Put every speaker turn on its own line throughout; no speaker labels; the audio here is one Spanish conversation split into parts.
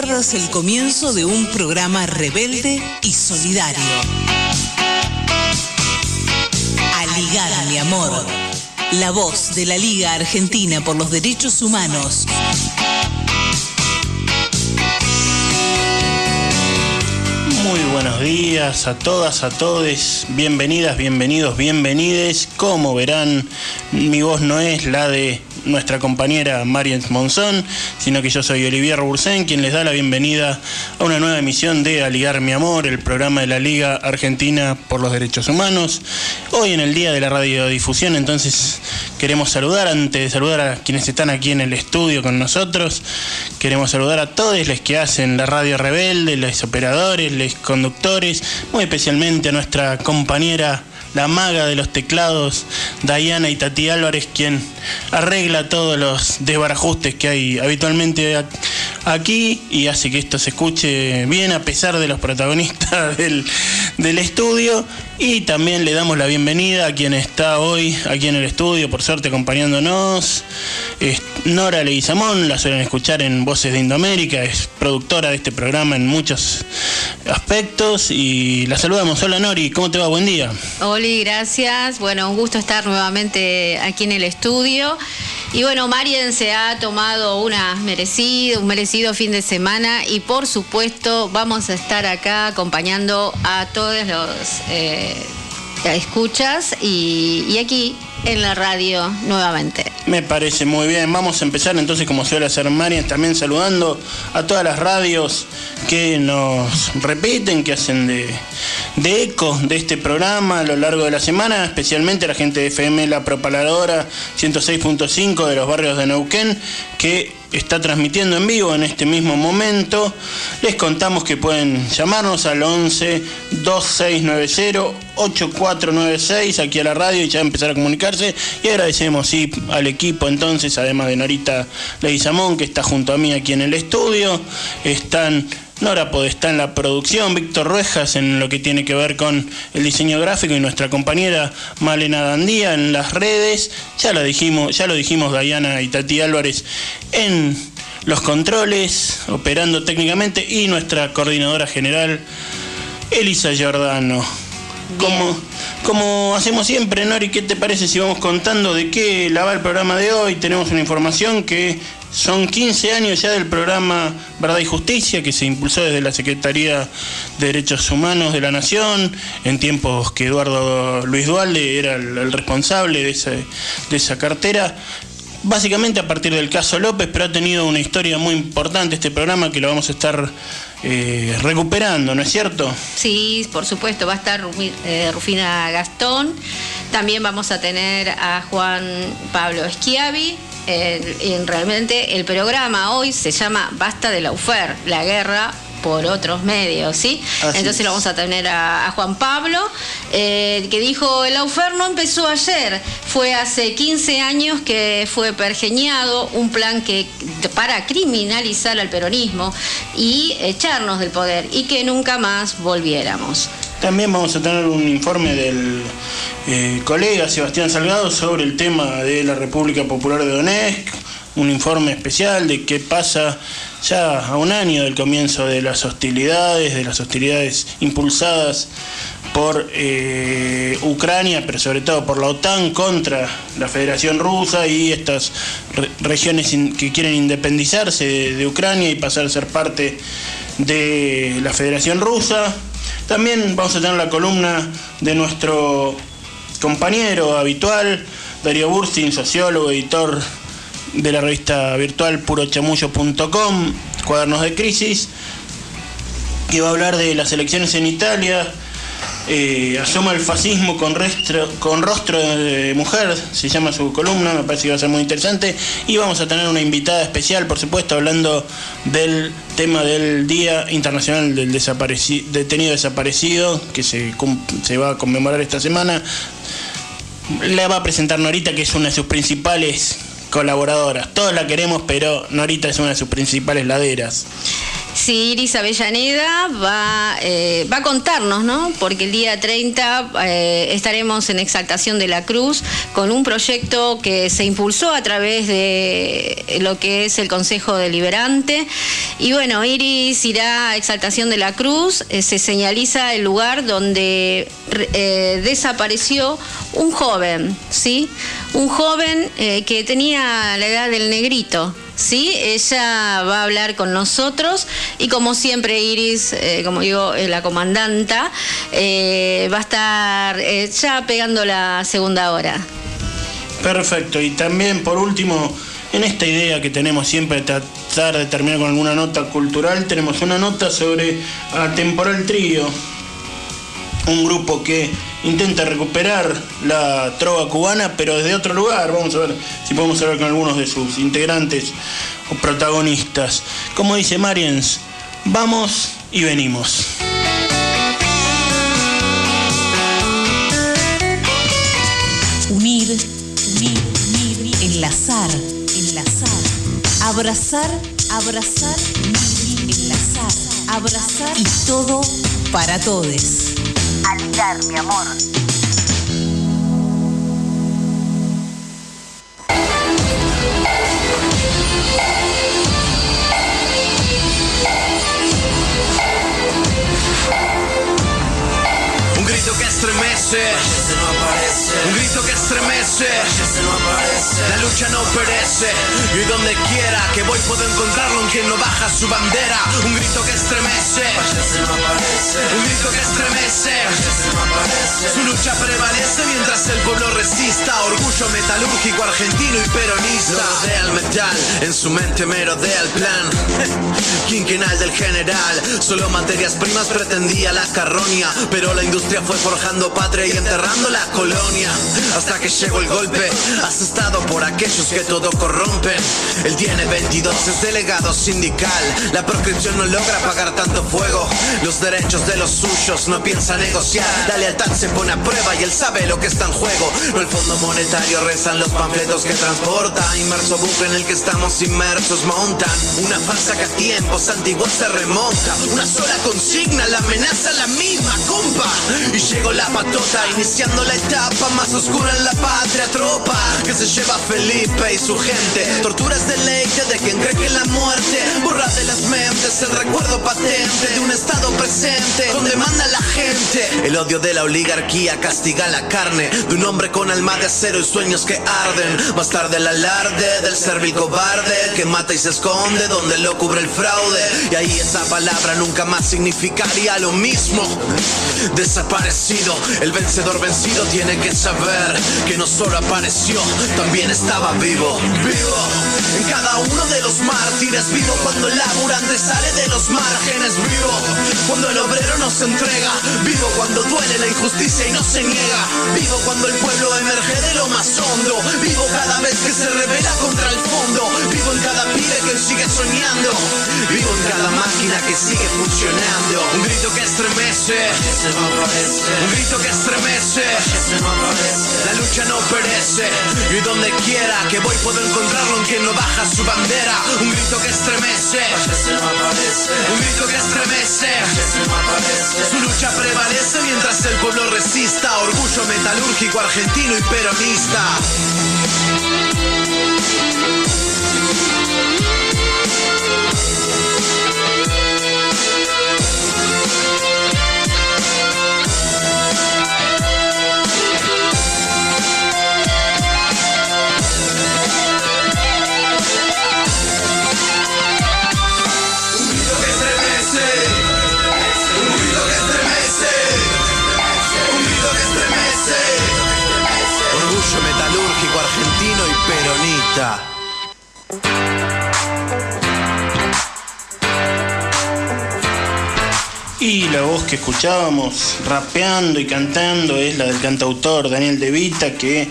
pierdas el comienzo de un programa rebelde y solidario. Mi amor. La voz de la Liga Argentina por los Derechos Humanos.
Muy buenos días a todas, a todos. Bienvenidas, bienvenidos, bienvenides. Como verán, mi voz no es la de nuestra compañera Marian Monzón, sino que yo soy Olivier Bursen, quien les da la bienvenida a una nueva emisión de Aligar mi amor, el programa de la Liga Argentina por los Derechos Humanos. Hoy en el día de la radiodifusión, entonces queremos saludar, antes de saludar a quienes están aquí en el estudio con nosotros, queremos saludar a todos los que hacen la radio rebelde, los operadores, los conductores, muy especialmente a nuestra compañera la maga de los teclados, Diana y Tati Álvarez, quien arregla todos los desbarajustes que hay habitualmente aquí y hace que esto se escuche bien a pesar de los protagonistas del, del estudio. Y también le damos la bienvenida a quien está hoy aquí en el estudio, por suerte acompañándonos. Es Nora Leguizamón, la suelen escuchar en Voces de Indoamérica, es productora de este programa en muchos aspectos. Y la saludamos. Hola Nori, ¿cómo te va? Buen día.
Oli, gracias. Bueno, un gusto estar nuevamente aquí en el estudio. Y bueno, Marien se ha tomado una merecido, un merecido fin de semana y por supuesto vamos a estar acá acompañando a todos los eh, escuchas y, y aquí en la radio nuevamente.
Me parece muy bien. Vamos a empezar entonces, como suele hacer Marian, también saludando a todas las radios que nos repiten, que hacen de, de eco de este programa a lo largo de la semana, especialmente la gente de FM La Propaladora 106.5 de los barrios de Neuquén, que está transmitiendo en vivo en este mismo momento. Les contamos que pueden llamarnos al 11 2690 8496 aquí a la radio y ya empezar a Y agradecemos sí, al equipo entonces, además de Norita Leguizamón, que está junto a mí aquí en el estudio. Están Nora Podestá en la producción, Víctor Ruejas en lo que tiene que ver con el diseño gráfico y nuestra compañera Malena Dandía en las redes. Ya lo dijimos, ya lo dijimos Diana y Tati Álvarez en los controles, operando técnicamente, y nuestra coordinadora general, Elisa Giordano. Como, como hacemos siempre, Nori, ¿qué te parece si vamos contando de qué la va el programa de hoy? Tenemos una información que son 15 años ya del programa Verdad y Justicia que se impulsó desde la Secretaría de Derechos Humanos de la Nación, en tiempos que Eduardo Luis Dualde era el, responsable de, ese, de esa cartera. Básicamente a partir del caso López, pero ha tenido una historia muy importante este programa que lo vamos a estar eh, recuperando, ¿no es cierto?
Sí, por supuesto, va a estar eh, Rufina Gastón, también vamos a tener a Juan Pablo Esquiavi, eh, realmente el programa hoy se llama Basta de la UFER, la guerra por otros medios, ¿sí?
Así
Entonces
es.
lo vamos a tener a, a Juan Pablo, eh, que dijo, el AUFER no empezó ayer, fue hace 15 años que fue pergeñado un plan que para criminalizar al peronismo y echarnos del poder y que nunca más volviéramos.
También vamos a tener un informe del eh, colega Sebastián Salgado sobre el tema de la República Popular de Donetsk, un informe especial de qué pasa ya a un año del comienzo de las hostilidades, de las hostilidades impulsadas por eh, Ucrania, pero sobre todo por la OTAN contra la Federación Rusa y estas re- regiones que quieren independizarse de, de Ucrania y pasar a ser parte de la Federación Rusa. También vamos a tener la columna de nuestro compañero habitual, Darío Burstin, sociólogo, editor de la revista virtual purochamullo.com, Cuadernos de Crisis, que va a hablar de las elecciones en Italia. eh, asoma el fascismo con, con rostro de mujer, se llama su columna, me parece que va a ser muy interesante. Y vamos a tener una invitada especial, por supuesto, hablando del tema del Día Internacional del Desapareci- Detenido Desaparecido, que se, se va a conmemorar esta semana. La va a presentar Norita, que es una de sus principales colaboradoras. Todos la queremos, pero Norita es una de sus principales laderas.
Sí, Iris Avellaneda va, eh, va a contarnos, ¿no? Porque el día 30 eh, estaremos en Exaltación de la Cruz con un proyecto que se impulsó a través de lo que es el Consejo Deliberante. Y bueno, Iris irá a Exaltación de la Cruz, eh, se señaliza el lugar donde desapareció un joven, ¿sí? Un joven que tenía la edad del negrito. ¿sí? Ella va a hablar con nosotros y como siempre Iris, eh, como digo, la comandanta, eh, va a estar eh, ya pegando la segunda hora.
Perfecto, y también por último, en esta idea que tenemos siempre de tratar de terminar con alguna nota cultural, tenemos una nota sobre Temporal Trío, un grupo que intenta recuperar la trova cubana, pero desde otro lugar. Vamos a ver si podemos hablar con algunos de sus integrantes o protagonistas. Como dice Mariens, vamos y venimos.
Unir, unir, unir, enlazar, enlazar, abrazar, abrazar, enlazar, abrazar y todo para todos
ligar, mi amor.
Estremece un grito que estremece. La lucha no perece. Y donde quiera que voy puedo encontrarlo en quien no baja su bandera. Un grito que estremece. Un grito que estremece. Su lucha prevalece mientras el pueblo resista. Orgullo metalúrgico argentino y peronista. Rodea el metal, en su mente merodea el plan. Quinquenal del general. Solo materias primas pretendía la carroña. Pero la industria fue forjando patria y enterrando la colonia hasta que llegó el golpe. Has estado por aquellos que todo corrompen. Él tiene 22, es delegado sindical. La proscripción no logra pagar tanto fuego. Los derechos de los suyos no piensa negociar. La lealtad se pone a prueba y él sabe lo que está en juego. No el fondo monetario rezan los panfletos que transporta. Inmerso bucle en el que estamos inmersos montan. Una falsa que a tiempos antiguos se remonta. Una sola consigna, la amenaza la misma, compa. Y llegó la patota iniciando la etapa más oscura en la patria tropa que se lleva Felipe y su gente. Torturas de deleite de quien cree que la muerte borra de las mentes el recuerdo patente de un estado presente donde manda la gente. El odio de la oligarquía castiga la carne de un hombre con alma de acero y sueños que arden. Más tarde el alarde del servil cobarde que mata y se esconde donde lo cubre el fraude. Y ahí esa palabra nunca más significaría lo mismo. Desaparecido, el vencedor vencido tiene que saber que no solo apareció, también estaba vivo, vivo. En cada uno de los mártires vivo cuando el laburante sale de los márgenes vivo. Cuando el obrero no se entrega, vivo cuando duele la injusticia y no se niega. Vivo cuando el pueblo emerge de lo más hondo. Vivo cada vez que se revela contra el fondo. Vivo en cada pibe que sigue soñando. Vivo en cada máquina que sigue funcionando. Un grito que estremece. Un grito que estremece. La lucha no perece y donde quiera que voy puedo encontrarlo en quien no baja su bandera. Un grito que estremece. Un grito que estremece. Su lucha prevalece mientras el pueblo resista. Orgullo metalúrgico argentino y peronista.
Y la voz que escuchábamos rapeando y cantando es la del cantautor Daniel De Vita que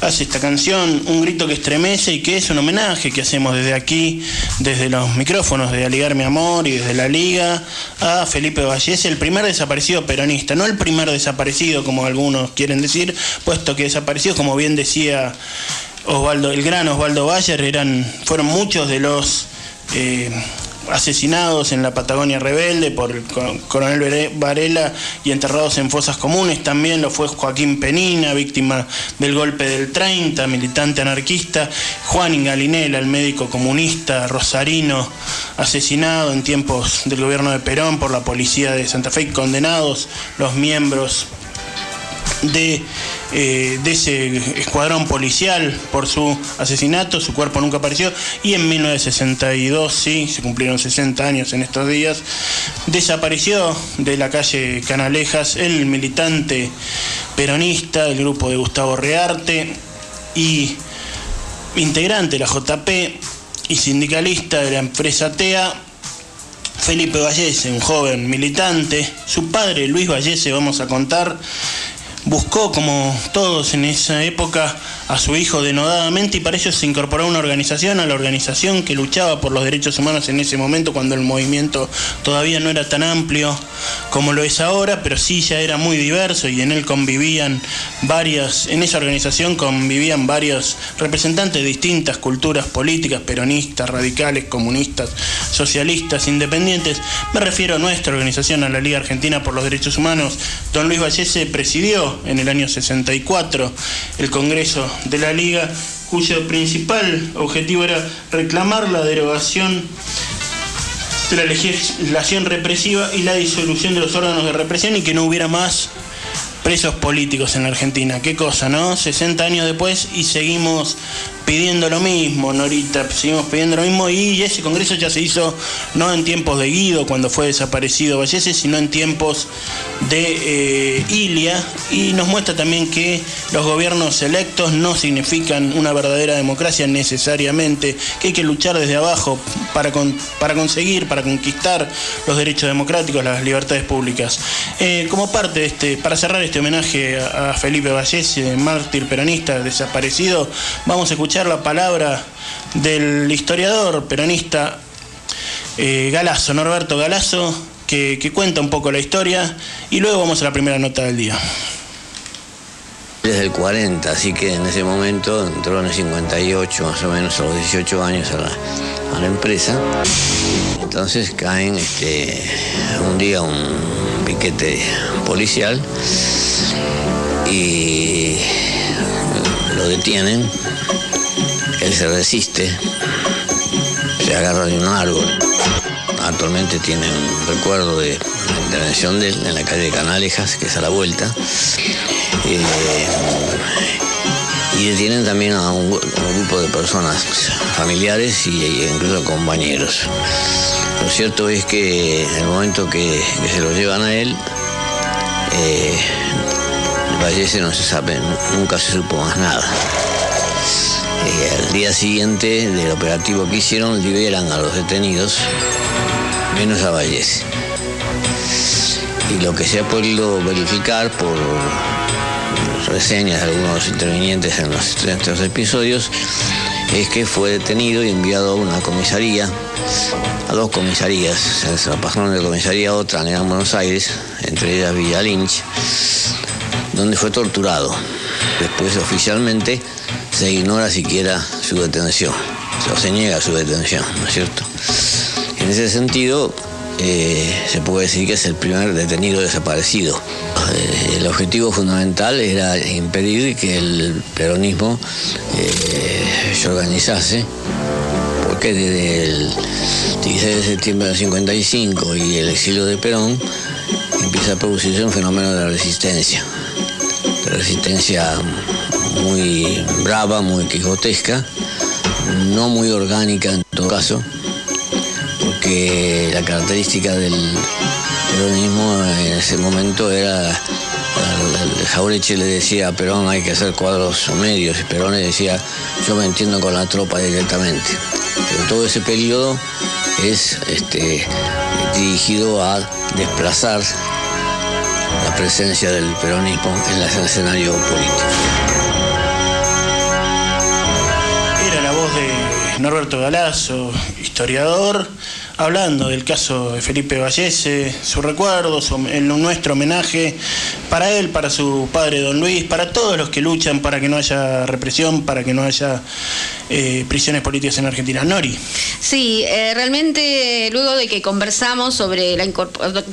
hace esta canción, Un grito que estremece y que es un homenaje que hacemos desde aquí, desde los micrófonos de Aligar Mi Amor y desde la Liga a Felipe Vallés, el primer desaparecido peronista, no el primer desaparecido como algunos quieren decir, puesto que desaparecido, como bien decía Osvaldo, el gran Osvaldo Bayer, eran, fueron muchos de los... Eh, asesinados en la Patagonia rebelde por el coronel Varela y enterrados en fosas comunes. También lo fue Joaquín Penina, víctima del golpe del 30, militante anarquista. Juan Ingalinela, el médico comunista rosarino, asesinado en tiempos del gobierno de Perón por la policía de Santa Fe, condenados los miembros de, eh, de, ese escuadrón policial por su asesinato, su cuerpo nunca apareció, y en 1962, sí, se cumplieron 60 años en estos días, desapareció de la calle Canalejas el militante peronista del grupo de Gustavo Rearte y integrante de la JP y sindicalista de la empresa TEA, Felipe Vallese, un joven militante. Su padre, Luis Vallese, vamos a contar, buscó, como todos en esa época, a su hijo denodadamente y para ello se incorporó a una organización, a la organización que luchaba por los derechos humanos en ese momento cuando el movimiento todavía no era tan amplio como lo es ahora, pero sí ya era muy diverso y en él convivían varias, en esa organización convivían varios representantes de distintas culturas políticas, peronistas, radicales, comunistas, socialistas, independientes. Me refiero a nuestra organización, a la Liga Argentina por los Derechos Humanos. Don Luis Vallese presidió en el año 64 el Congreso de la Liga, cuyo principal objetivo era reclamar la derogación de la legislación represiva y la disolución de los órganos de represión y que no hubiera más presos políticos en la Argentina. Qué cosa, ¿no? 60 años después y seguimos pidiendo lo mismo, Norita, seguimos pidiendo lo mismo y ese congreso ya se hizo no en tiempos de Guido, cuando fue desaparecido Vallese, sino en tiempos de eh, Ilia y nos muestra también que los gobiernos electos no significan una verdadera democracia necesariamente, que hay que luchar desde abajo para, para conseguir, para conquistar los derechos democráticos, las libertades públicas. Eh, como parte de este, para cerrar este homenaje a, Felipe Vallese, mártir peronista desaparecido, vamos a escuchar la palabra del historiador peronista eh, Galazo, Norberto Galazo, que, cuenta un poco la historia y luego vamos a la primera nota del día.
Desde el 40, así que en ese momento entró en el 58, más o menos a los 18 años a la, a la empresa. Entonces caen este, un día un piquete policial y lo detienen él se resiste, se agarra de un árbol. Actualmente tiene un recuerdo de la intervención de él en la calle de Canalejas, que es a la vuelta. Eh, y detienen también a un, grupo de personas familiares y, incluso compañeros. Lo cierto es que en el momento que, se lo llevan a él, eh, fallece, no se sabe, nunca se supo más nada. Eh, al día siguiente del operativo que hicieron, liberan a los detenidos, menos a Vallese. Y lo que se ha podido verificar por reseñas de algunos intervinientes en los estos episodios es que fue detenido y enviado a una comisaría, a dos comisarías, la pasaron de comisaría otra en Buenos Aires, entre ellas Villa Lynch, donde fue torturado. Después oficialmente se ignora siquiera su detención, o se niega su detención, ¿no es cierto? En ese sentido, eh, se puede decir que es el primer detenido desaparecido. Eh, el objetivo fundamental era impedir que el peronismo eh, se organizase, porque desde el 16 de septiembre del 55 y el exilio de Perón empieza a producirse un fenómeno de resistencia, resistencia muy brava, muy quijotesca, no muy orgánica en todo caso, porque la característica del peronismo en ese momento era Jaureche le decía a Perón hay que hacer cuadros medios y Perón le decía yo me entiendo con la tropa directamente. Pero todo ese periodo es este, dirigido a desplazar la presencia del peronismo en el escenario político.
Norberto Galazo, historiador, hablando del caso de Felipe Vallese, su recuerdo, su, nuestro homenaje para él, para su padre Don Luis, para todos los que luchan para que no haya represión, para que no haya eh, prisiones políticas en Argentina. Nori.
Sí, eh, realmente luego de que conversamos sobre la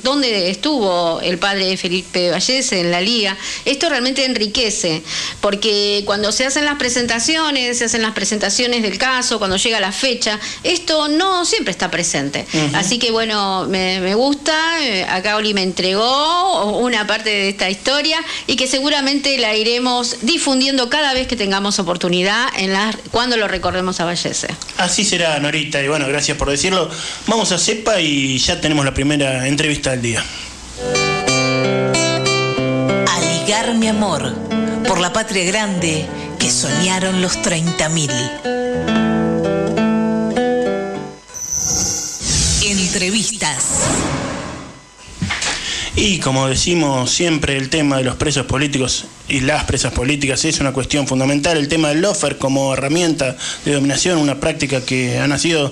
dónde estuvo el padre de Felipe Vallese en la liga, esto realmente enriquece, porque cuando se hacen las presentaciones, se hacen las presentaciones del caso, cuando llega la fecha, esto no siempre está presente. Así que bueno, me, gusta, eh, acá Oli me entregó una parte de esta historia y que seguramente la iremos difundiendo cada vez que tengamos oportunidad en la, cuando lo recorremos a Vallese.
Así será, Norita, y bueno, gracias por decirlo. Vamos a CEPA y ya tenemos la primera entrevista del día.
Aligar mi amor por la patria grande que soñaron los 30.000. Entrevistas.
Y como decimos siempre, el tema de los presos políticos y las presas políticas es una cuestión fundamental. El tema del lofer como herramienta de dominación, una práctica que ha nacido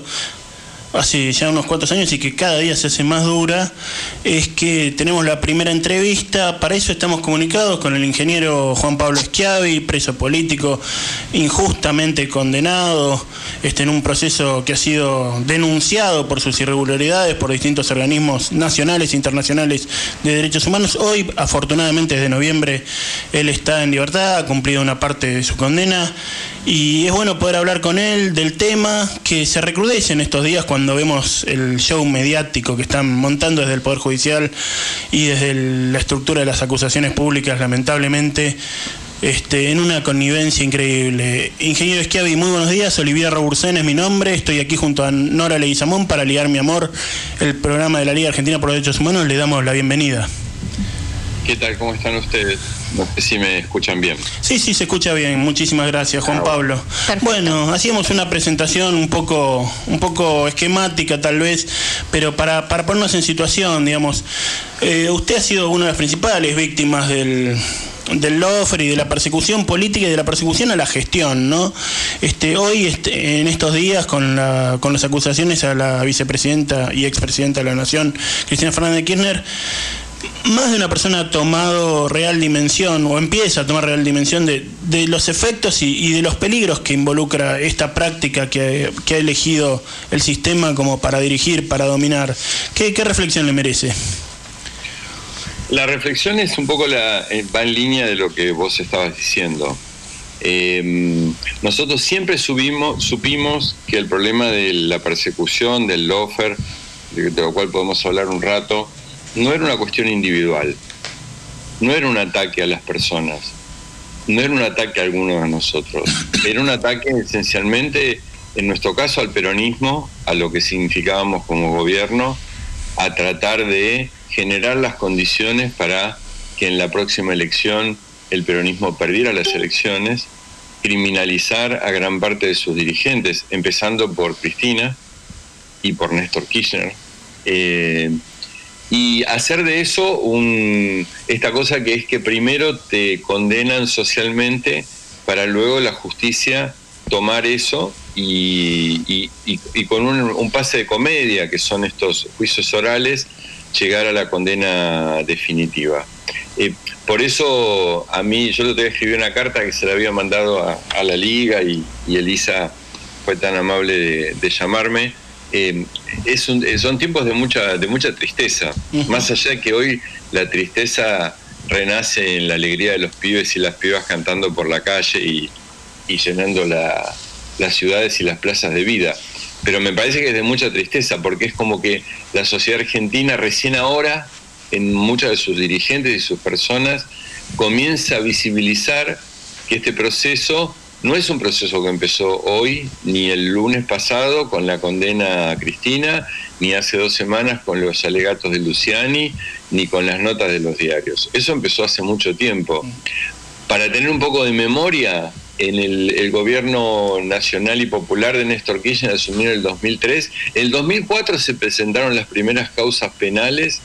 hace ya unos cuantos años y que cada día se hace más dura, es que tenemos la primera entrevista. Para eso estamos comunicados con el ingeniero Juan Pablo Schiavi, preso político, injustamente condenado este, en un proceso que ha sido denunciado por sus irregularidades por distintos organismos nacionales e internacionales de derechos humanos. Hoy, afortunadamente, desde noviembre, él está en libertad, ha cumplido una parte de su condena y es bueno poder hablar con él del tema que se recrudece en estos días cuando vemos el show mediático que están montando desde el Poder Judicial y desde la estructura de las acusaciones públicas, lamentablemente, este, en una connivencia increíble. Ingeniero Schiavi, muy buenos días. Olivia Robursen es mi nombre. Estoy aquí junto a Nora Leguizamón para ligar mi amor, el programa de la Liga Argentina por los Derechos Humanos. Le damos la bienvenida.
¿Qué tal? ¿Cómo están ustedes? No sé si me escuchan bien.
Sí, sí, se escucha bien. Muchísimas gracias, Juan ah, Pablo. Bueno, hacíamos una presentación un poco, un poco esquemática tal vez, pero para, para ponernos en situación, digamos, eh, usted ha sido una de las principales víctimas del, del lofer y de la persecución política y de la persecución a la gestión, ¿no? Este, hoy, este, en estos días, con, la, con las acusaciones a la vicepresidenta y expresidenta de la Nación, Cristina Fernández de Kirchner, más de una persona ha tomado real dimensión o empieza a tomar real dimensión de, los efectos y, de los peligros que involucra esta práctica que, ha elegido el sistema como para dirigir, para dominar. ¿Qué, reflexión le merece?
La reflexión es un poco la, eh, va en línea de lo que vos estabas diciendo. Em, nosotros siempre supimos que el problema de la persecución, del lofer, de lo cual podemos hablar un rato, no era una cuestión individual, no era un ataque a las personas, no era un ataque a alguno de nosotros, era un ataque esencialmente, en nuestro caso, al peronismo, a lo que significábamos como gobierno, a tratar de generar las condiciones para que en la próxima elección el peronismo perdiera las elecciones, criminalizar a gran parte de sus dirigentes, empezando por Cristina y por Néstor Kirchner. Eh, y hacer de eso un, esta cosa que es que primero te condenan socialmente para luego la justicia tomar eso y, con un, pase de comedia, que son estos juicios orales, llegar a la condena definitiva. Eh, por eso a mí, yo le tengo que escribir una carta que se la había mandado a, la liga y, Elisa fue tan amable de llamarme eh, es eh, son tiempos de mucha, de mucha tristeza. Más allá de que hoy la tristeza renace en la alegría de los pibes y las pibas cantando por la calle y, llenando las ciudades y las plazas de vida. Pero me parece que es de mucha tristeza porque es como que la sociedad argentina recién ahora, en muchas de sus dirigentes y sus personas, comienza a visibilizar que este proceso no es un proceso que empezó hoy, ni el lunes pasado con la condena a Cristina, ni hace dos semanas con los alegatos de Luciani, ni con las notas de los diarios. Eso empezó hace mucho tiempo. Para tener un poco de memoria, en el, gobierno nacional y popular de Néstor Kirchner asumió en el 2003. En el 2004 se presentaron las primeras causas penales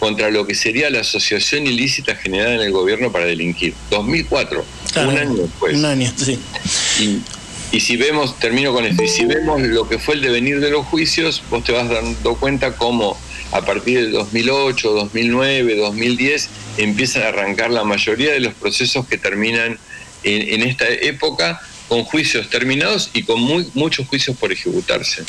contra lo que sería la asociación ilícita generada en el gobierno para delinquir. 2004, un año después.
Un año, sí.
Y si vemos, termino con esto, y si vemos lo que fue el devenir de los juicios, vos te vas dando cuenta cómo a partir del 2008, 2009, 2010 empiezan a arrancar la mayoría de los procesos que terminan en, en esta época con juicios terminados y con muy, muchos juicios por ejecutarse.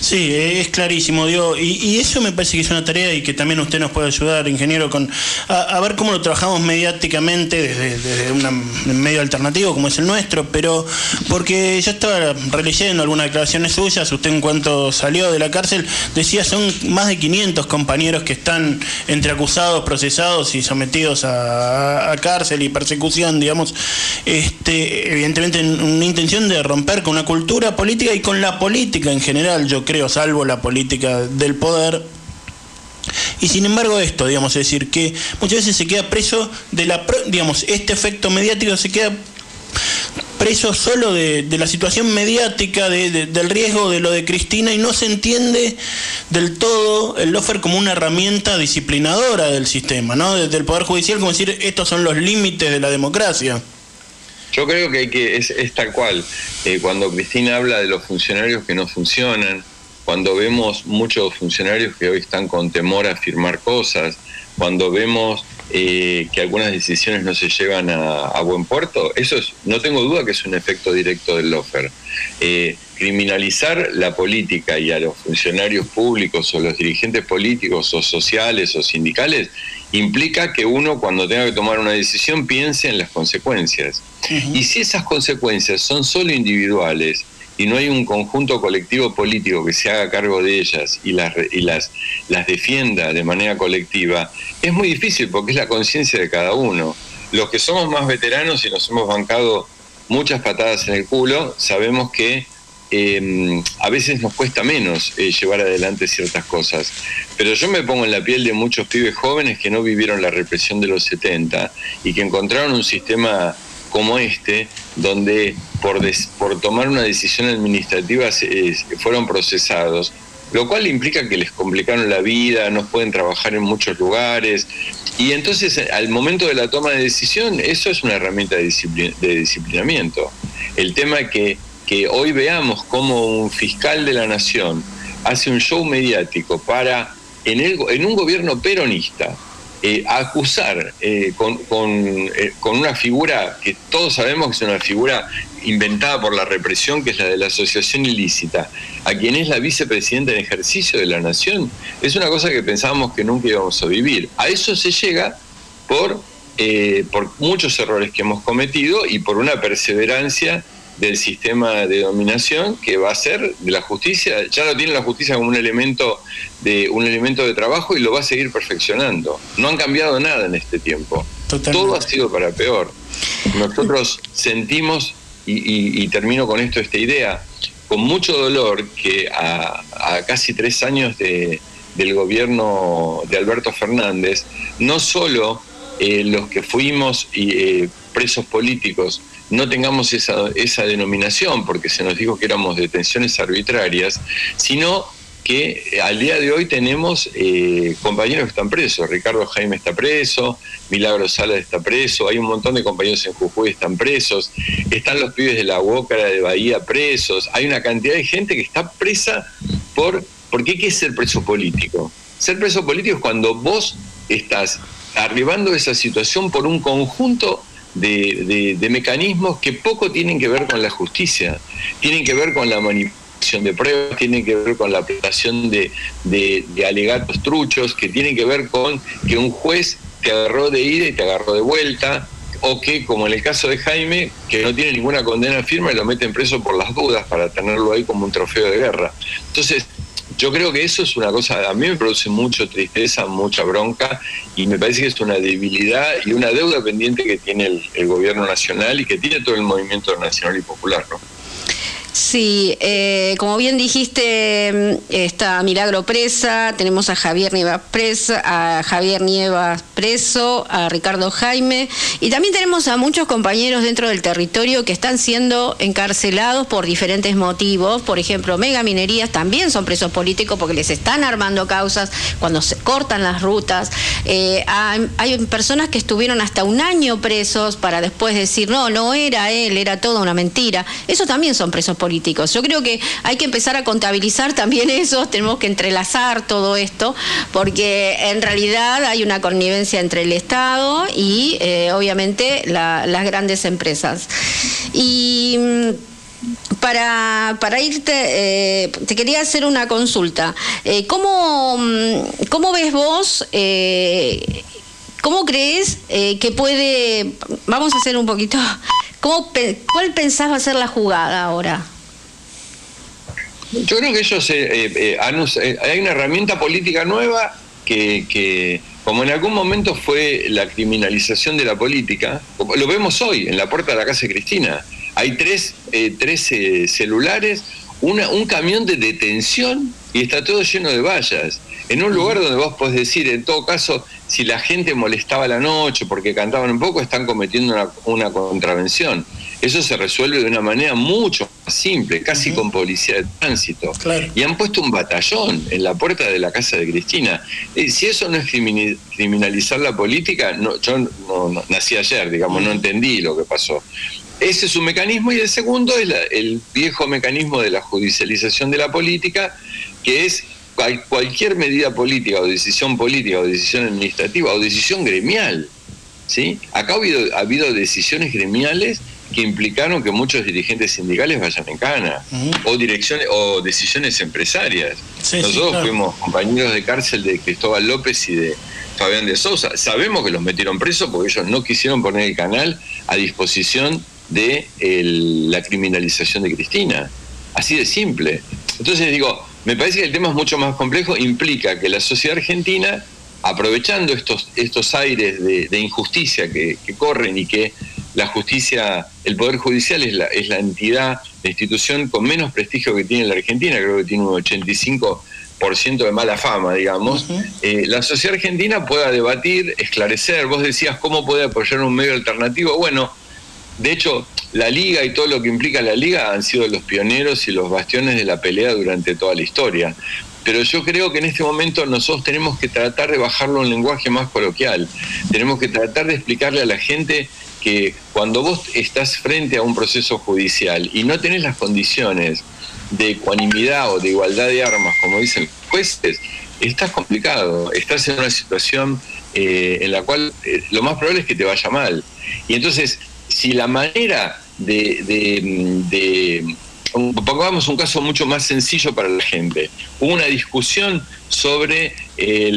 Sí, es clarísimo, Diego. Y, eso me parece que es una tarea y que también usted nos puede ayudar, ingeniero, con a, ver cómo lo trabajamos mediáticamente desde, un medio alternativo como es el nuestro, pero porque yo estaba releyendo algunas declaraciones suyas, usted en cuanto salió de la cárcel decía son más de 500 compañeros que están entre acusados, procesados y sometidos a, a cárcel y persecución, digamos, este, evidentemente una intención de romper con una cultura política y con la política en general, yo creo, salvo la política del poder. Y sin embargo esto, digamos, es decir, que muchas veces se queda preso de la, digamos, este efecto mediático se queda preso solo de, la situación mediática, del riesgo de lo de Cristina y no se entiende del todo el lofer como una herramienta disciplinadora del sistema, ¿no? Desde el Poder Judicial, como decir, estos son los límites de la democracia.
Yo creo que, hay que es, tal cual. Eh, cuando Cristina habla de los funcionarios que no funcionan, cuando vemos muchos funcionarios que hoy están con temor a firmar cosas, cuando vemos eh, que algunas decisiones no se llevan a, buen puerto, eso es, no tengo duda que es un efecto directo del lofer. Eh, criminalizar la política y a los funcionarios públicos o los dirigentes políticos o sociales o sindicales implica que uno cuando tenga que tomar una decisión piense en las consecuencias. Y si esas consecuencias son solo individuales y no hay un conjunto colectivo político que se haga cargo de ellas y las, y las, las defienda de manera colectiva, es muy difícil porque es la conciencia de cada uno. Los que somos más veteranos y nos hemos bancado muchas patadas en el culo, sabemos que eh, a veces nos cuesta menos eh, llevar adelante ciertas cosas. Pero yo me pongo en la piel de muchos pibes jóvenes que no vivieron la represión de los 70 y que encontraron un sistema como este, donde por, tomar una decisión administrativa fueron procesados, lo cual implica que les complicaron la vida, no pueden trabajar en muchos lugares. Y entonces, al momento de la toma de decisión, eso es una herramienta de, de disciplinamiento. El tema que que hoy veamos cómo un fiscal de la nación hace un show mediático para, en, el, en un gobierno peronista, eh, acusar eh, con, eh, con, una figura que todos sabemos que es una figura inventada por la represión, que es la de la asociación ilícita, a quien es la vicepresidenta en ejercicio de la nación, es una cosa que pensábamos que nunca íbamos a vivir. A eso se llega por muchos errores que hemos cometido y por una perseverancia del sistema de dominación que va a ser de la justicia, ya lo tiene la justicia como un elemento de un elemento de trabajo y lo va a seguir perfeccionando. No han cambiado nada en este tiempo. Todo ha sido para peor. Nosotros sentimos y, termino con esto esta idea con mucho dolor que a, casi tres años de, del gobierno de Alberto Fernández, no solo eh, los que fuimos eh, presos políticos no tengamos esa, esa denominación, porque se nos dijo que éramos detenciones arbitrarias, sino que eh, al día de hoy tenemos eh, compañeros que están presos. Ricardo Jaime está preso, Milagro Salas está preso, hay un montón de compañeros en Jujuy que están presos, están los pibes de la Huócara de Bahía presos, hay una cantidad de gente que está presa por... porque qué es ser preso político? Ser preso político es cuando vos estás arribando a esa situación por un conjunto de, mecanismos que poco tienen que ver con la justicia, tienen que ver con la manipulación de pruebas, tienen que ver con la aplicación de, de, alegatos truchos, que tienen que ver con que un juez te agarró de ida y te agarró de vuelta, o que, como en el caso de Jaime, que no tiene ninguna condena firme, lo meten preso por las dudas para tenerlo ahí como un trofeo de guerra. Entonces, yo creo que eso es una cosa, a mí me produce mucha tristeza, mucha bronca y me parece que es una debilidad y una deuda pendiente que tiene el, gobierno nacional y que tiene todo el movimiento nacional y popular. ¿no?
Sí, eh, como bien dijiste, está Milagro presa, tenemos a Javier Nievas presa, a Javier Nievas preso, a Ricardo Jaime, y también tenemos a muchos compañeros dentro del territorio que están siendo encarcelados por diferentes motivos. Por ejemplo, Mega Minerías también son presos políticos porque les están armando causas cuando se cortan las rutas. Eh, hay, hay personas que estuvieron hasta un año presos para después decir, no, no era él, era toda una mentira. Eso también son presos políticos políticos. Yo creo que hay que empezar a contabilizar también eso, tenemos que entrelazar todo esto, porque en realidad hay una connivencia entre el Estado y eh, obviamente las grandes empresas. Y mm, para, para irte, eh, te quería hacer una consulta. Eh, ¿cómo, mm, ¿cómo, ves vos? ¿Cómo crees que puede, vamos a hacer un poquito, ¿cómo, ¿cuál pensás va a ser la jugada ahora?
Yo creo que ellos eh, eh, eh, hay una herramienta política nueva que, como en algún momento fue la criminalización de la política, lo vemos hoy en la puerta de la casa de Cristina. Hay tres, tres celulares, una, un camión de detención y está todo lleno de vallas. En un lugar donde vos podés decir, en todo caso, si la gente molestaba la noche porque cantaban un poco, están cometiendo una, una contravención. Eso se resuelve de una manera mucho simple, casi con policía de tránsito. Y han puesto un batallón en la puerta de la casa de Cristina. Y si eso no es criminalizar la política, no, yo no, nací ayer, digamos, no entendí lo que pasó. Ese es un mecanismo y el segundo es el viejo mecanismo de la judicialización de la política, que es cualquier medida política o decisión política o decisión administrativa o decisión gremial. ¿sí? Acá ha habido, ha habido decisiones gremiales que implicaron que muchos dirigentes sindicales vayan en cana o direcciones o decisiones empresarias. Nosotros fuimos compañeros de cárcel de Cristóbal López y de Fabián de Sousa. Sabemos que los metieron presos porque ellos no quisieron poner el canal a disposición de la criminalización de Cristina. Así de simple. Entonces digo, me parece que el tema es mucho más complejo, implica que la sociedad argentina, aprovechando estos, estos aires de, injusticia que, corren y que la justicia, el Poder Judicial es la, es la entidad, la institución con menos prestigio que tiene la Argentina, creo que tiene un 85% de mala fama, digamos, eh, la sociedad argentina pueda debatir, esclarecer. Vos decías cómo puede apoyar un medio alternativo. Bueno, de hecho, la liga y todo lo que implica la liga han sido los pioneros y los bastiones de la pelea durante toda la historia. Pero yo creo que en este momento nosotros tenemos que tratar de bajarlo a un lenguaje más coloquial. Tenemos que tratar de explicarle a la gente que cuando vos estás frente a un proceso judicial y no tenés las condiciones de ecuanimidad o de igualdad de armas, como dicen los jueces, estás complicado, estás en una situación eh, en la cual eh, lo más probable es que te vaya mal. Y entonces, si la manera de, de, pongamos un caso mucho más sencillo para la gente. Hubo una discusión sobre eh,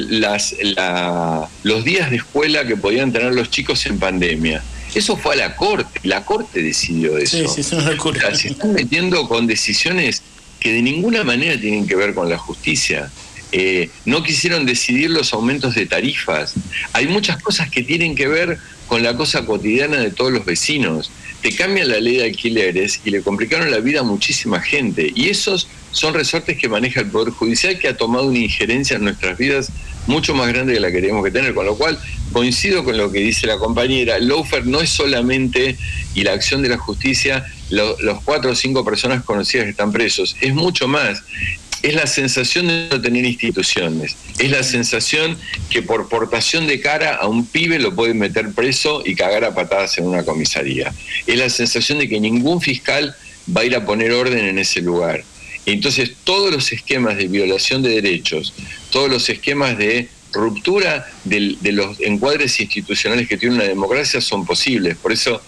los días de escuela que podían tener los chicos en pandemia. Eso fue a la corte, la corte decidió eso. Sí, sí, se están metiendo con decisiones que de ninguna manera tienen que ver con la justicia. Eh, no quisieron decidir los aumentos de tarifas. Hay muchas cosas que tienen que ver con la cosa cotidiana de todos los vecinos. Te cambian la ley de alquileres y le complicaron la vida a muchísima gente. Y esos son resortes que maneja el Poder Judicial que ha tomado una injerencia en nuestras vidas mucho más grande de la que queremos que tener. Con lo cual, coincido con lo que dice la compañera, Lofer no es solamente, y la acción de la justicia, los cuatro o cinco personas conocidas que están presos, es mucho más es la sensación de no tener instituciones, es la sensación que por portación de cara a un pibe lo pueden meter preso y cagar a patadas en una comisaría, es la sensación de que ningún fiscal va a ir a poner orden en ese lugar. Entonces todos los esquemas de violación de derechos, todos los esquemas de ruptura de, los encuadres institucionales que tiene una democracia son posibles. Por eso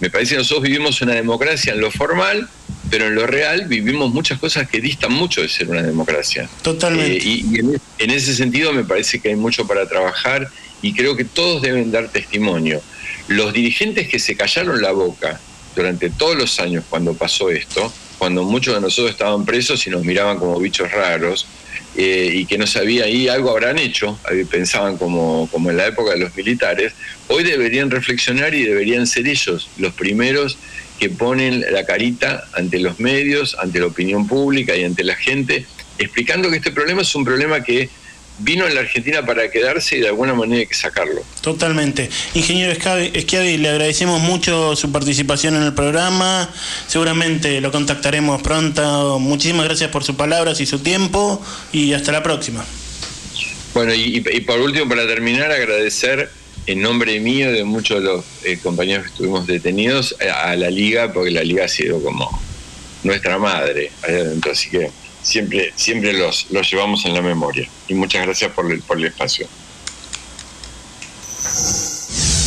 me parece que nosotros vivimos una democracia en lo formal, pero en lo real vivimos muchas cosas que distan mucho de ser una democracia.
Totalmente.
Eh, y, en, ese sentido me parece que hay mucho para trabajar y creo que todos deben dar testimonio. Los dirigentes que se callaron la boca durante todos los años cuando pasó esto, cuando muchos de nosotros estaban presos y nos miraban como bichos raros, eh, y que no sabía y algo habrán hecho, pensaban como, como en la época de los militares, hoy deberían reflexionar y deberían ser ellos los primeros que ponen la carita ante los medios, ante la opinión pública y ante la gente, explicando que este problema es un problema que vino en la Argentina para quedarse y de alguna manera hay que sacarlo.
Totalmente. Ingeniero Schiavi, le agradecemos mucho su participación en el programa. Seguramente lo contactaremos pronto. Muchísimas gracias por sus palabras y su tiempo y hasta la próxima.
Bueno, y, por último, para terminar, agradecer en nombre mío de muchos de los eh, compañeros que estuvimos detenidos a, la liga, porque la liga ha sido como nuestra madre Así que siempre, siempre los, los llevamos en la memoria. Y muchas gracias por el, por el espacio.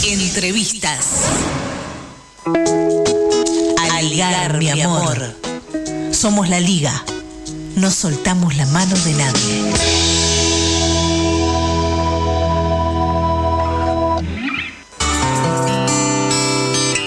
Entrevistas. Aligar, mi amor. Somos la liga. No soltamos la mano de nadie.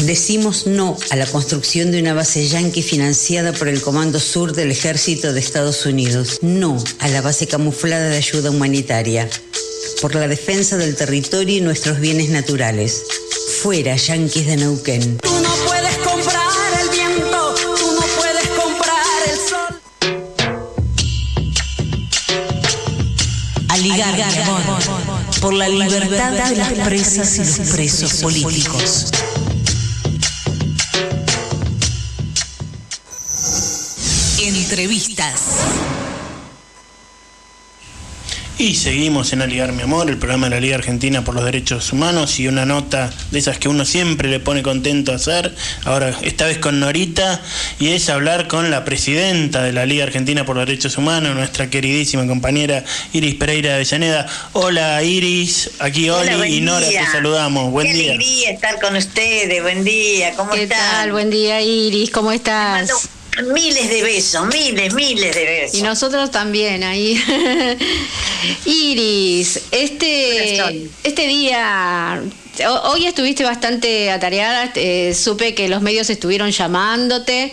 Decimos no a la construcción de una base yanqui financiada por el Comando Sur del Ejército de Estados Unidos. No a la base camuflada de ayuda humanitaria. Por la defensa del territorio y nuestros bienes naturales. Fuera, yanquis de Neuquén.
Tú no puedes comprar el viento, tú no puedes comprar el sol.
Aligar, por la libertad de las presas y los presos políticos. Entrevistas.
Y seguimos en Aligar Mi Amor, el programa de la Liga Argentina por los Derechos Humanos y una nota de esas que uno siempre le pone contento a hacer, ahora esta vez con Norita, y es hablar con la presidenta de la Liga Argentina por los Derechos Humanos, nuestra queridísima compañera Iris Pereira de Avellaneda. Hola Iris, aquí Oli y Nora te saludamos. Buen
Qué
día.
alegría estar con ustedes, buen día, ¿cómo
¿Qué
están?
tal? Buen día, Iris, ¿cómo estás?
Miles de besos, miles, miles de besos.
Y nosotros también ahí. Iris, este, este día, ho- hoy estuviste bastante atareada, eh, supe que los medios estuvieron llamándote,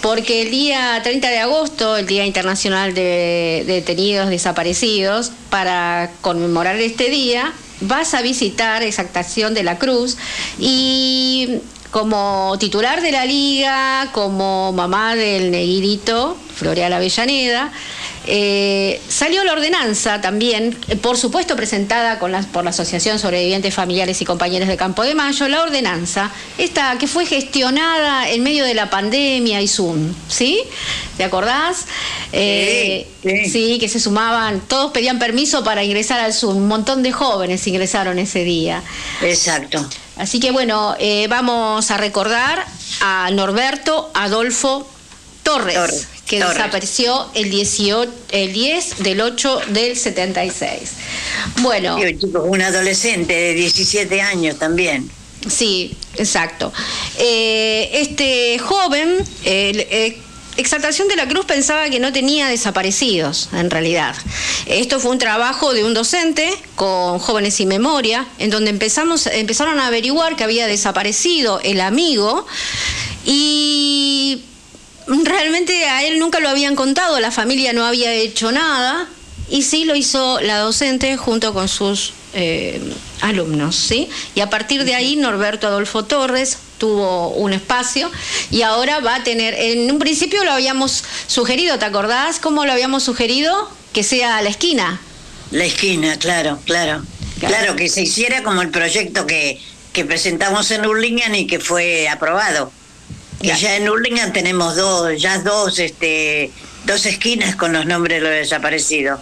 porque el día 30 de agosto, el Día Internacional de Detenidos Desaparecidos, para conmemorar este día, vas a visitar Exactación de la Cruz y como titular de la liga, como mamá del negrito, Floreal Avellaneda, eh, salió la ordenanza también, eh, por supuesto presentada con por la Asociación Sobrevivientes Familiares y Compañeros de Campo de Mayo, la ordenanza, esta que fue gestionada en medio de la pandemia y Zoom, ¿sí? ¿Te acordás? Eh, sí, que se sumaban, todos pedían permiso para ingresar al Zoom, un montón de jóvenes ingresaron ese día.
Exacto.
Así que bueno, eh, vamos a recordar a Norberto Adolfo Torres,
Torres,
que
Torres.
desapareció el, 18, el 10 del 8 del 76. Bueno.
Un adolescente de 17 años también.
Sí, exacto. Eh, este joven, eh, Exaltación de la Cruz pensaba que no tenía desaparecidos, en realidad. Esto fue un trabajo de un docente con jóvenes sin memoria, en donde empezamos, empezaron a averiguar que había desaparecido el amigo y realmente a él nunca lo habían contado, la familia no había hecho nada y sí lo hizo la docente junto con sus eh, alumnos, ¿sí? Y a partir de ahí Norberto Adolfo Torres tuvo un espacio y ahora va a tener, en un principio lo habíamos sugerido, ¿te acordás cómo lo habíamos sugerido? Que sea la esquina.
La esquina, claro, claro. Claro, que se hiciera como el proyecto que, que presentamos en Urlingan y que fue aprobado. Y ya en Urlingan tenemos dos, ya dos, este, dos esquinas con los nombres de los desaparecidos.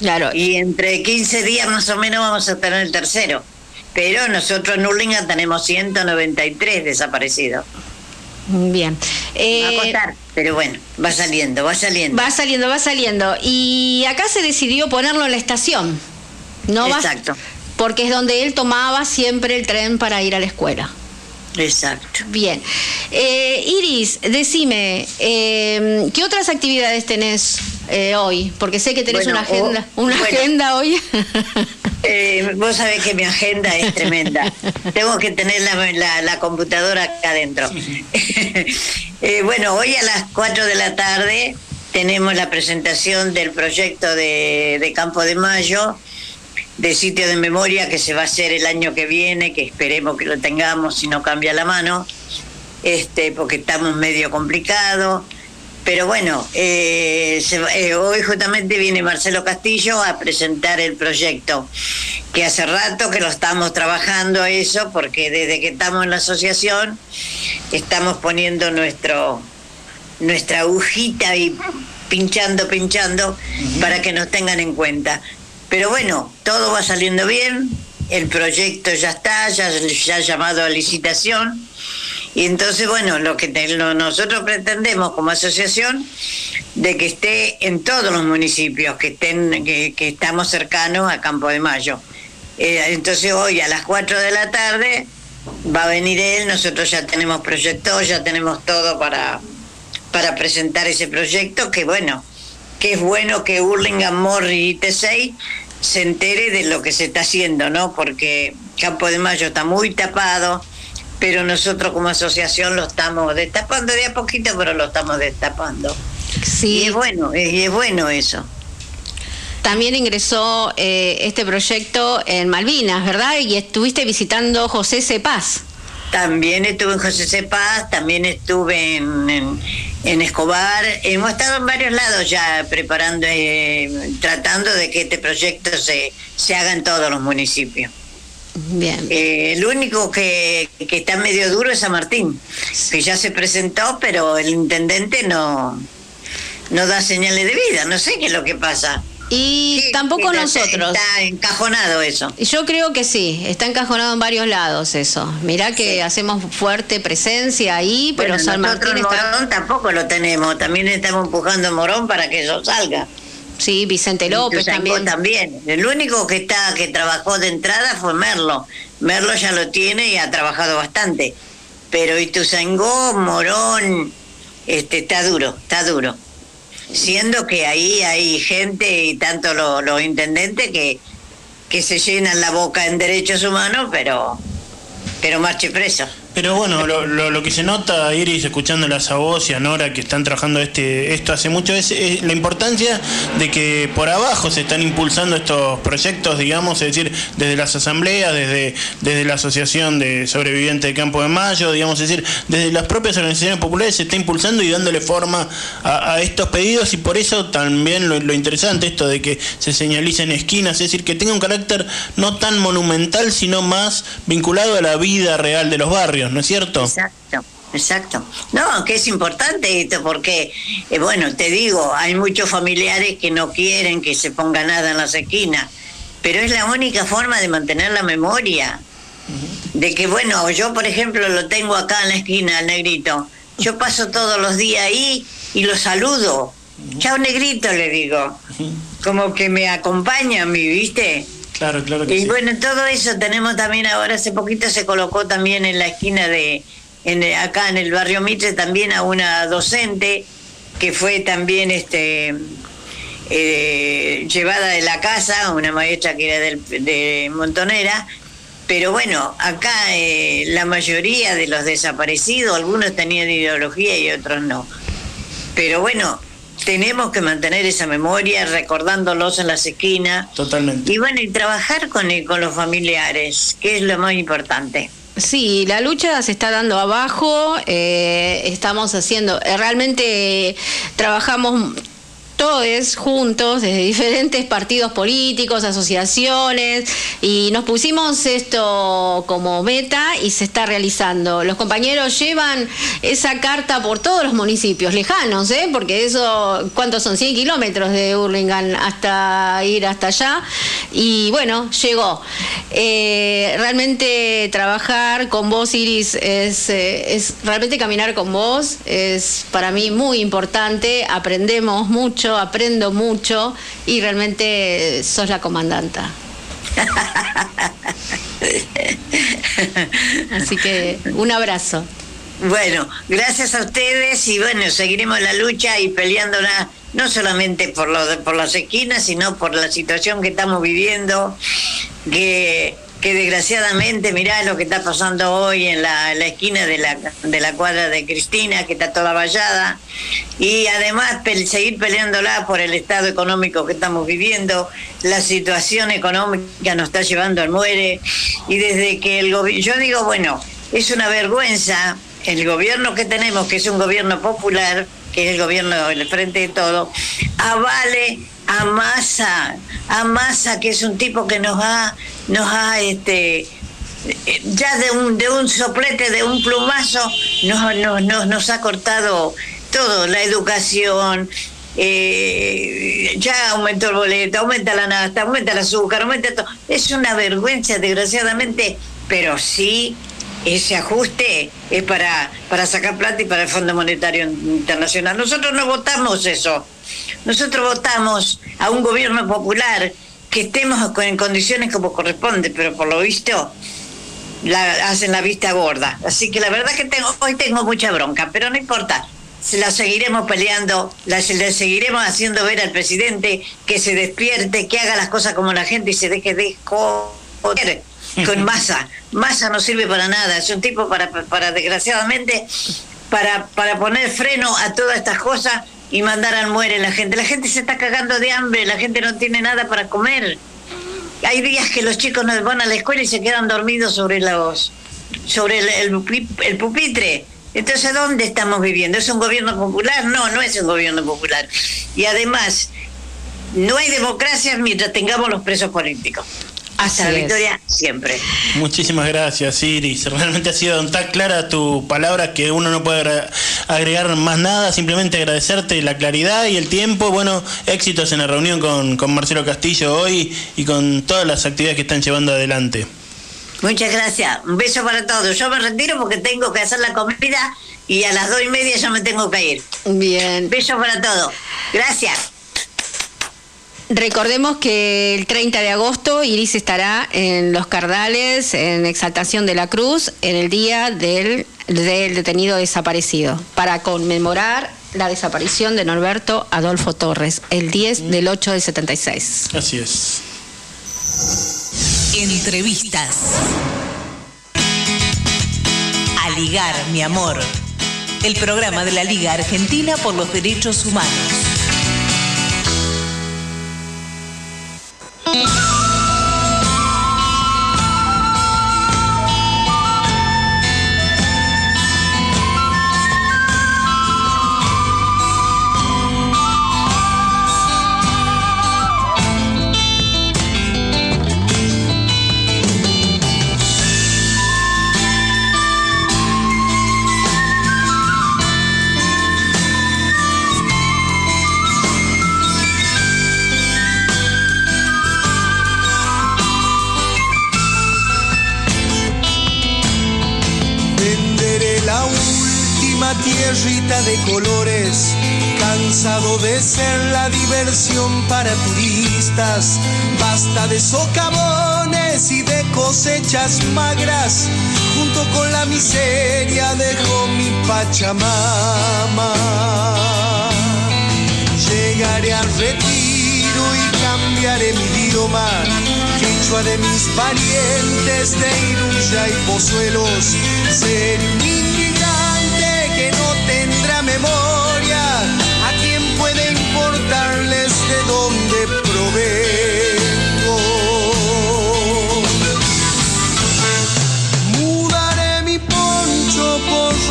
Claro.
Y entre 15 días más o menos vamos a tener el tercero. Pero nosotros en Urlingan tenemos 193 desaparecidos.
Bien.
va a costar, pero bueno, va saliendo, va saliendo.
Va saliendo, va saliendo. Y acá se decidió ponerlo en la estación. No va-
Exacto.
porque es donde él tomaba siempre el tren para ir a la escuela.
Exacto.
Bien. Eh, Iris, decime, eh, ¿qué otras actividades tenés eh, hoy? Porque sé que tenés
Bueno,
una agenda,
o-
una
bueno.
agenda hoy.
Eh, vos sabés que mi agenda es tremenda. Tengo que tener la, la- la computadora acá adentro. Eh, bueno, hoy a las 4 de la tarde tenemos la presentación del proyecto de, de Campo de Mayo, de sitio de memoria que se va a hacer el año que viene, que esperemos que lo tengamos si no cambia la mano, este, porque estamos medio complicados. Pero bueno, eh, se eh, hoy justamente viene Marcelo Castillo a presentar el proyecto, que hace rato que lo estamos trabajando eso, porque desde que estamos en la asociación estamos poniendo nuestro nuestra agujita y pinchando, pinchando, para que nos tengan en cuenta. Pero bueno, todo va saliendo bien, el proyecto ya está, ya, ha llamado a licitación. Y entonces, bueno, lo que nosotros pretendemos como asociación, de que esté en todos los municipios, que estén, que, que estamos cercanos a Campo de Mayo. Eh, entonces hoy a las 4 de la tarde va a venir él, nosotros ya tenemos proyectos, ya tenemos todo para, para presentar ese proyecto, que bueno, que es bueno que Hurlingham, Morri y T6 se entere de lo que se está haciendo, ¿no? Porque Campo de Mayo está muy tapado, pero nosotros como asociación lo estamos destapando de a poquito, pero lo estamos destapando. Y es bueno, y es bueno eso.
También ingresó eh, este proyecto en Malvinas, ¿verdad? Y estuviste visitando José Cepaz.
También estuve en José C. Paz, también estuve en, en, en Escobar. Hemos estado en varios lados ya preparando, eh, tratando de que este proyecto se, se haga en todos los municipios.
Bien.
Eh, el único que, que está medio duro es San Martín, que ya se presentó, pero el intendente no, no da señales de vida. No sé qué es lo que pasa.
Y tampoco
está-
nosotros.
Está encajonado eso.
Y Yo creo que sí, está encajonado en varios lados eso. Mirá que hacemos fuerte presencia ahí, pero
Bueno,
San Martín está...
Morón tampoco lo tenemos. También estamos empujando a Morón para que eso salga.
Sí, Vicente López también.
también. El único que está que trabajó de entrada fue Merlo. Merlo ya lo tiene y ha trabajado bastante. Pero Ituzaingó, Morón, este, está duro, está duro. Siendo que ahí hay gente y tanto lo- los intendentes que, que se llenan la boca en derechos humanos, pero, pero marche preso.
Pero bueno, lo, que se nota, Iris, escuchándolas a vos y a Nora que están trabajando este esto hace mucho, es, la importancia de que por abajo se están impulsando estos proyectos, digamos, es decir, desde las asambleas, desde, desde la Asociación de Sobrevivientes de Campo de Mayo, digamos, es decir, desde las propias organizaciones populares se está impulsando y dándole forma a, estos pedidos y por eso también lo, lo interesante esto de que se señalicen esquinas, es decir, que tenga un carácter no tan monumental, sino más vinculado a la vida real de los barrios, ¿no es cierto?
Exacto, exacto. No, que es importante esto porque, eh, bueno, te digo, hay muchos familiares que no quieren que se ponga nada en las esquinas, pero es la única forma de mantener la memoria. De que, bueno, yo por ejemplo lo tengo acá en la esquina, el negrito. Yo paso todos los días ahí y lo saludo. Chao negrito, le digo. Como que me acompaña a mí, ¿viste?
Claro, claro que
Y
sí.
bueno, todo eso tenemos también ahora, hace poquito se colocó también en la esquina de, en, acá en el barrio Mitre, también a una docente que fue también este eh, llevada de la casa, una maestra que era del- de Montonera, pero bueno, acá eh, la mayoría de los desaparecidos, algunos tenían ideología y otros no. Pero bueno, tenemos que mantener esa memoria, recordándolos en las esquinas.
Totalmente.
Y bueno, y trabajar con, el- con los familiares, que es lo más importante.
Sí, la lucha se está dando abajo, eh, estamos haciendo, eh, realmente trabajamos todos juntos desde diferentes partidos políticos, asociaciones y nos pusimos esto como meta y se está realizando. Los compañeros llevan esa carta por todos los municipios lejanos, ¿eh? porque eso, ¿cuántos son? 100 kilómetros de Hurlingham hasta ir hasta allá y bueno, llegó. Eh, realmente trabajar con vos, Iris, eh, es realmente caminar con vos, es para mí muy importante, aprendemos mucho, aprendo mucho y realmente sos la comandanta. Así que un abrazo.
Bueno, gracias a ustedes y bueno, seguiremos la lucha y peleándola no solamente por, lo por las esquinas, sino por la situación que estamos viviendo, que, que desgraciadamente, mirá lo que está pasando hoy en la, la esquina de la, de la cuadra de Cristina, que está toda vallada, y además seguir peleándola por el estado económico que estamos viviendo, la situación económica nos está llevando al muere, y desde que el gobierno, yo digo, bueno, es una vergüenza. El gobierno que tenemos, que es un gobierno popular, que es el gobierno del frente de todo, avale a Massa, a Massa, que es un tipo que nos ha, nos ha este ya de un, de un soplete, de un plumazo, nos, nos, nos, nos ha cortado todo, la educación, eh, ya aumentó el boleto, aumenta la nafta, aumenta el azúcar, aumenta todo. Es una vergüenza, desgraciadamente, pero sí ese ajuste es para, para sacar plata y para el Fondo Monetario Internacional. Nosotros no votamos eso. Nosotros votamos a un gobierno popular que estemos en condiciones como corresponde, pero por lo visto la, hacen la vista gorda. Así que la verdad que tengo, hoy tengo mucha bronca, pero no importa. Se la seguiremos peleando, la, se- le seguiremos haciendo ver al presidente que se despierte, que haga las cosas como la gente y se deje de joder con masa. Masa no sirve para nada, es un tipo para, para desgraciadamente, para, para poner freno a todas estas cosas y mandar al muere la gente. La gente se está cagando de hambre, la gente no tiene nada para comer. Hay días que los chicos no van a la escuela y se quedan dormidos sobre los sobre el, el pupi- el pupitre. Entonces, ¿dónde estamos viviendo? ¿Es un gobierno popular? No, no es un gobierno popular. Y además, no hay democracia mientras tengamos los presos políticos. Hasta
Así
la
es.
victoria siempre.
Muchísimas gracias, Iris. Realmente ha sido tan clara tu palabra que uno no puede agregar más nada. Simplemente agradecerte la claridad y el tiempo. Bueno, éxitos en la reunión con, con Marcelo Castillo hoy y con todas las actividades que están llevando adelante.
Muchas gracias. Un beso para todos. Yo me retiro porque tengo que hacer la comida y a las dos y media ya me tengo que ir.
Bien.
Beso para todos. Gracias.
Recordemos que el 30 de agosto Iris estará en Los Cardales, en Exaltación de la Cruz, en el día del, del detenido desaparecido, para conmemorar la desaparición de Norberto Adolfo Torres, el 10 del 8 del 76.
Así es.
Entrevistas. A ligar, mi amor. El programa de la Liga Argentina por los Derechos Humanos.
Thank you. De colores, cansado de ser la diversión para turistas. Basta de socavones y de cosechas magras, junto con la miseria dejó mi Pachamama. Llegaré al retiro y cambiaré mi idioma quechua de mis parientes de Iruya y Pozuelos. Ser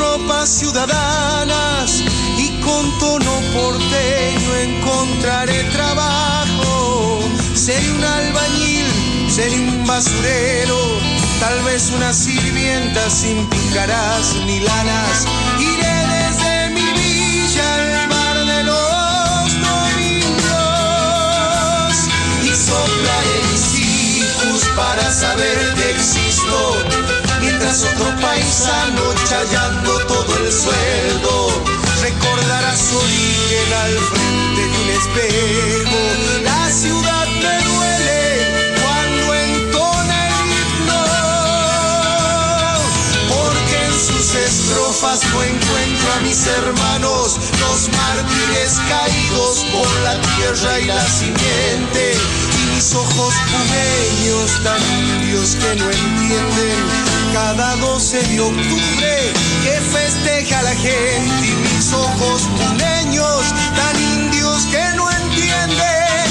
ropas ciudadanas y con tono porteño encontraré trabajo. Seré un albañil seré un basurero, tal vez una sirvienta sin picarás ni lanas. Iré desde mi villa al bar de los domingos y soplaré mis hijos para saber que existo, mientras otro paisano chayando todo el sueldo recordará su origen al frente de un espejo. La ciudad me duele cuando entona el himno, porque en sus estrofas no encuentro a mis hermanos, los mártires caídos por la tierra y la simiente, y mis ojos pumeños tan indios que no entienden cada 12 de octubre que festeja la gente y mis ojos puneños tan indios que no entienden.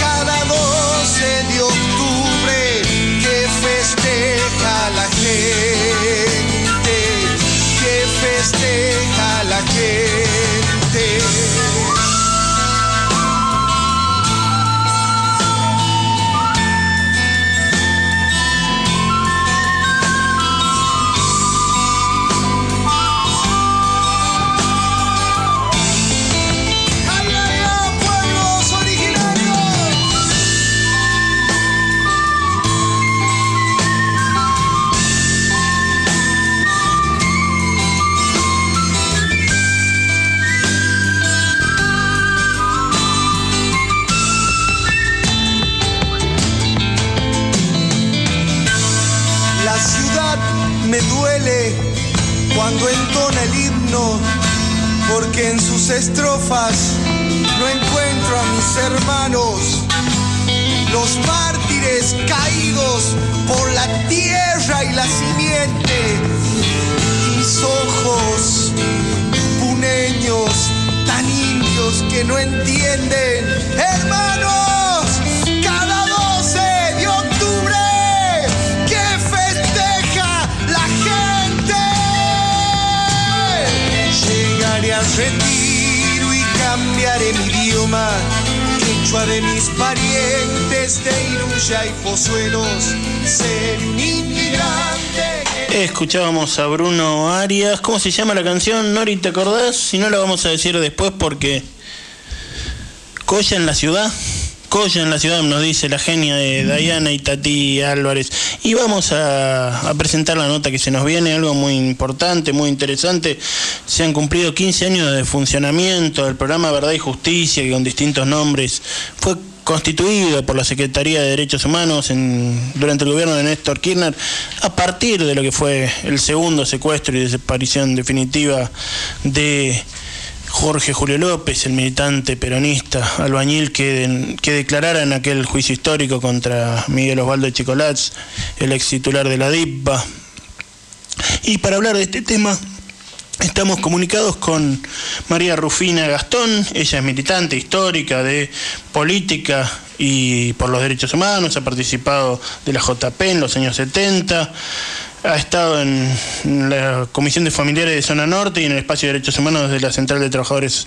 Cada 12 de octubre que festeja la gente que festeja la gente
Escuchábamos a Bruno Arias. ¿Cómo se llama la canción? Nori, ¿te acordás? Si no, la vamos a decir después porque. Coya en la ciudad. Coya en la ciudad, nos dice la genia de Diana y Tati Álvarez. Y vamos a, a presentar la nota que se nos viene, algo muy importante, muy interesante. Se han cumplido 15 años de funcionamiento del programa Verdad y Justicia, que con distintos nombres fue constituido por la Secretaría de Derechos Humanos en- durante el gobierno de Néstor Kirchner, a partir de lo que fue el segundo secuestro y desaparición definitiva de Jorge Julio López, el militante peronista albañil que, que declarara en aquel juicio histórico contra Miguel Osvaldo Chicolats, el ex titular de la DIPA. Y para hablar de este tema, Estamos comunicados con María Rufina Gastón, ella es militante histórica de política y por los derechos humanos, ha participado de la JP en los años 70, ha estado en la Comisión de Familiares de Zona Norte y en el Espacio de Derechos Humanos de la Central de Trabajadores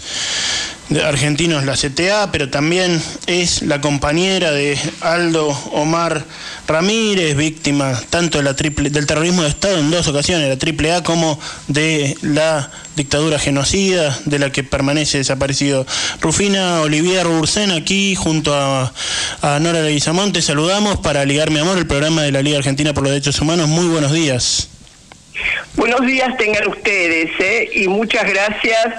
Argentinos, la CTA, pero también es la compañera de Aldo Omar Ramírez, víctima tanto de la triple, del terrorismo de Estado en dos ocasiones, la AAA como de la dictadura genocida de la que permanece desaparecido. Rufina Olivier Ursen aquí junto a, Nora Leguizamonte saludamos para Ligar Mi Amor, el programa de la Liga Argentina por los Derechos Humanos. Muy buenos días.
Buenos días tengan ustedes ¿eh? y muchas gracias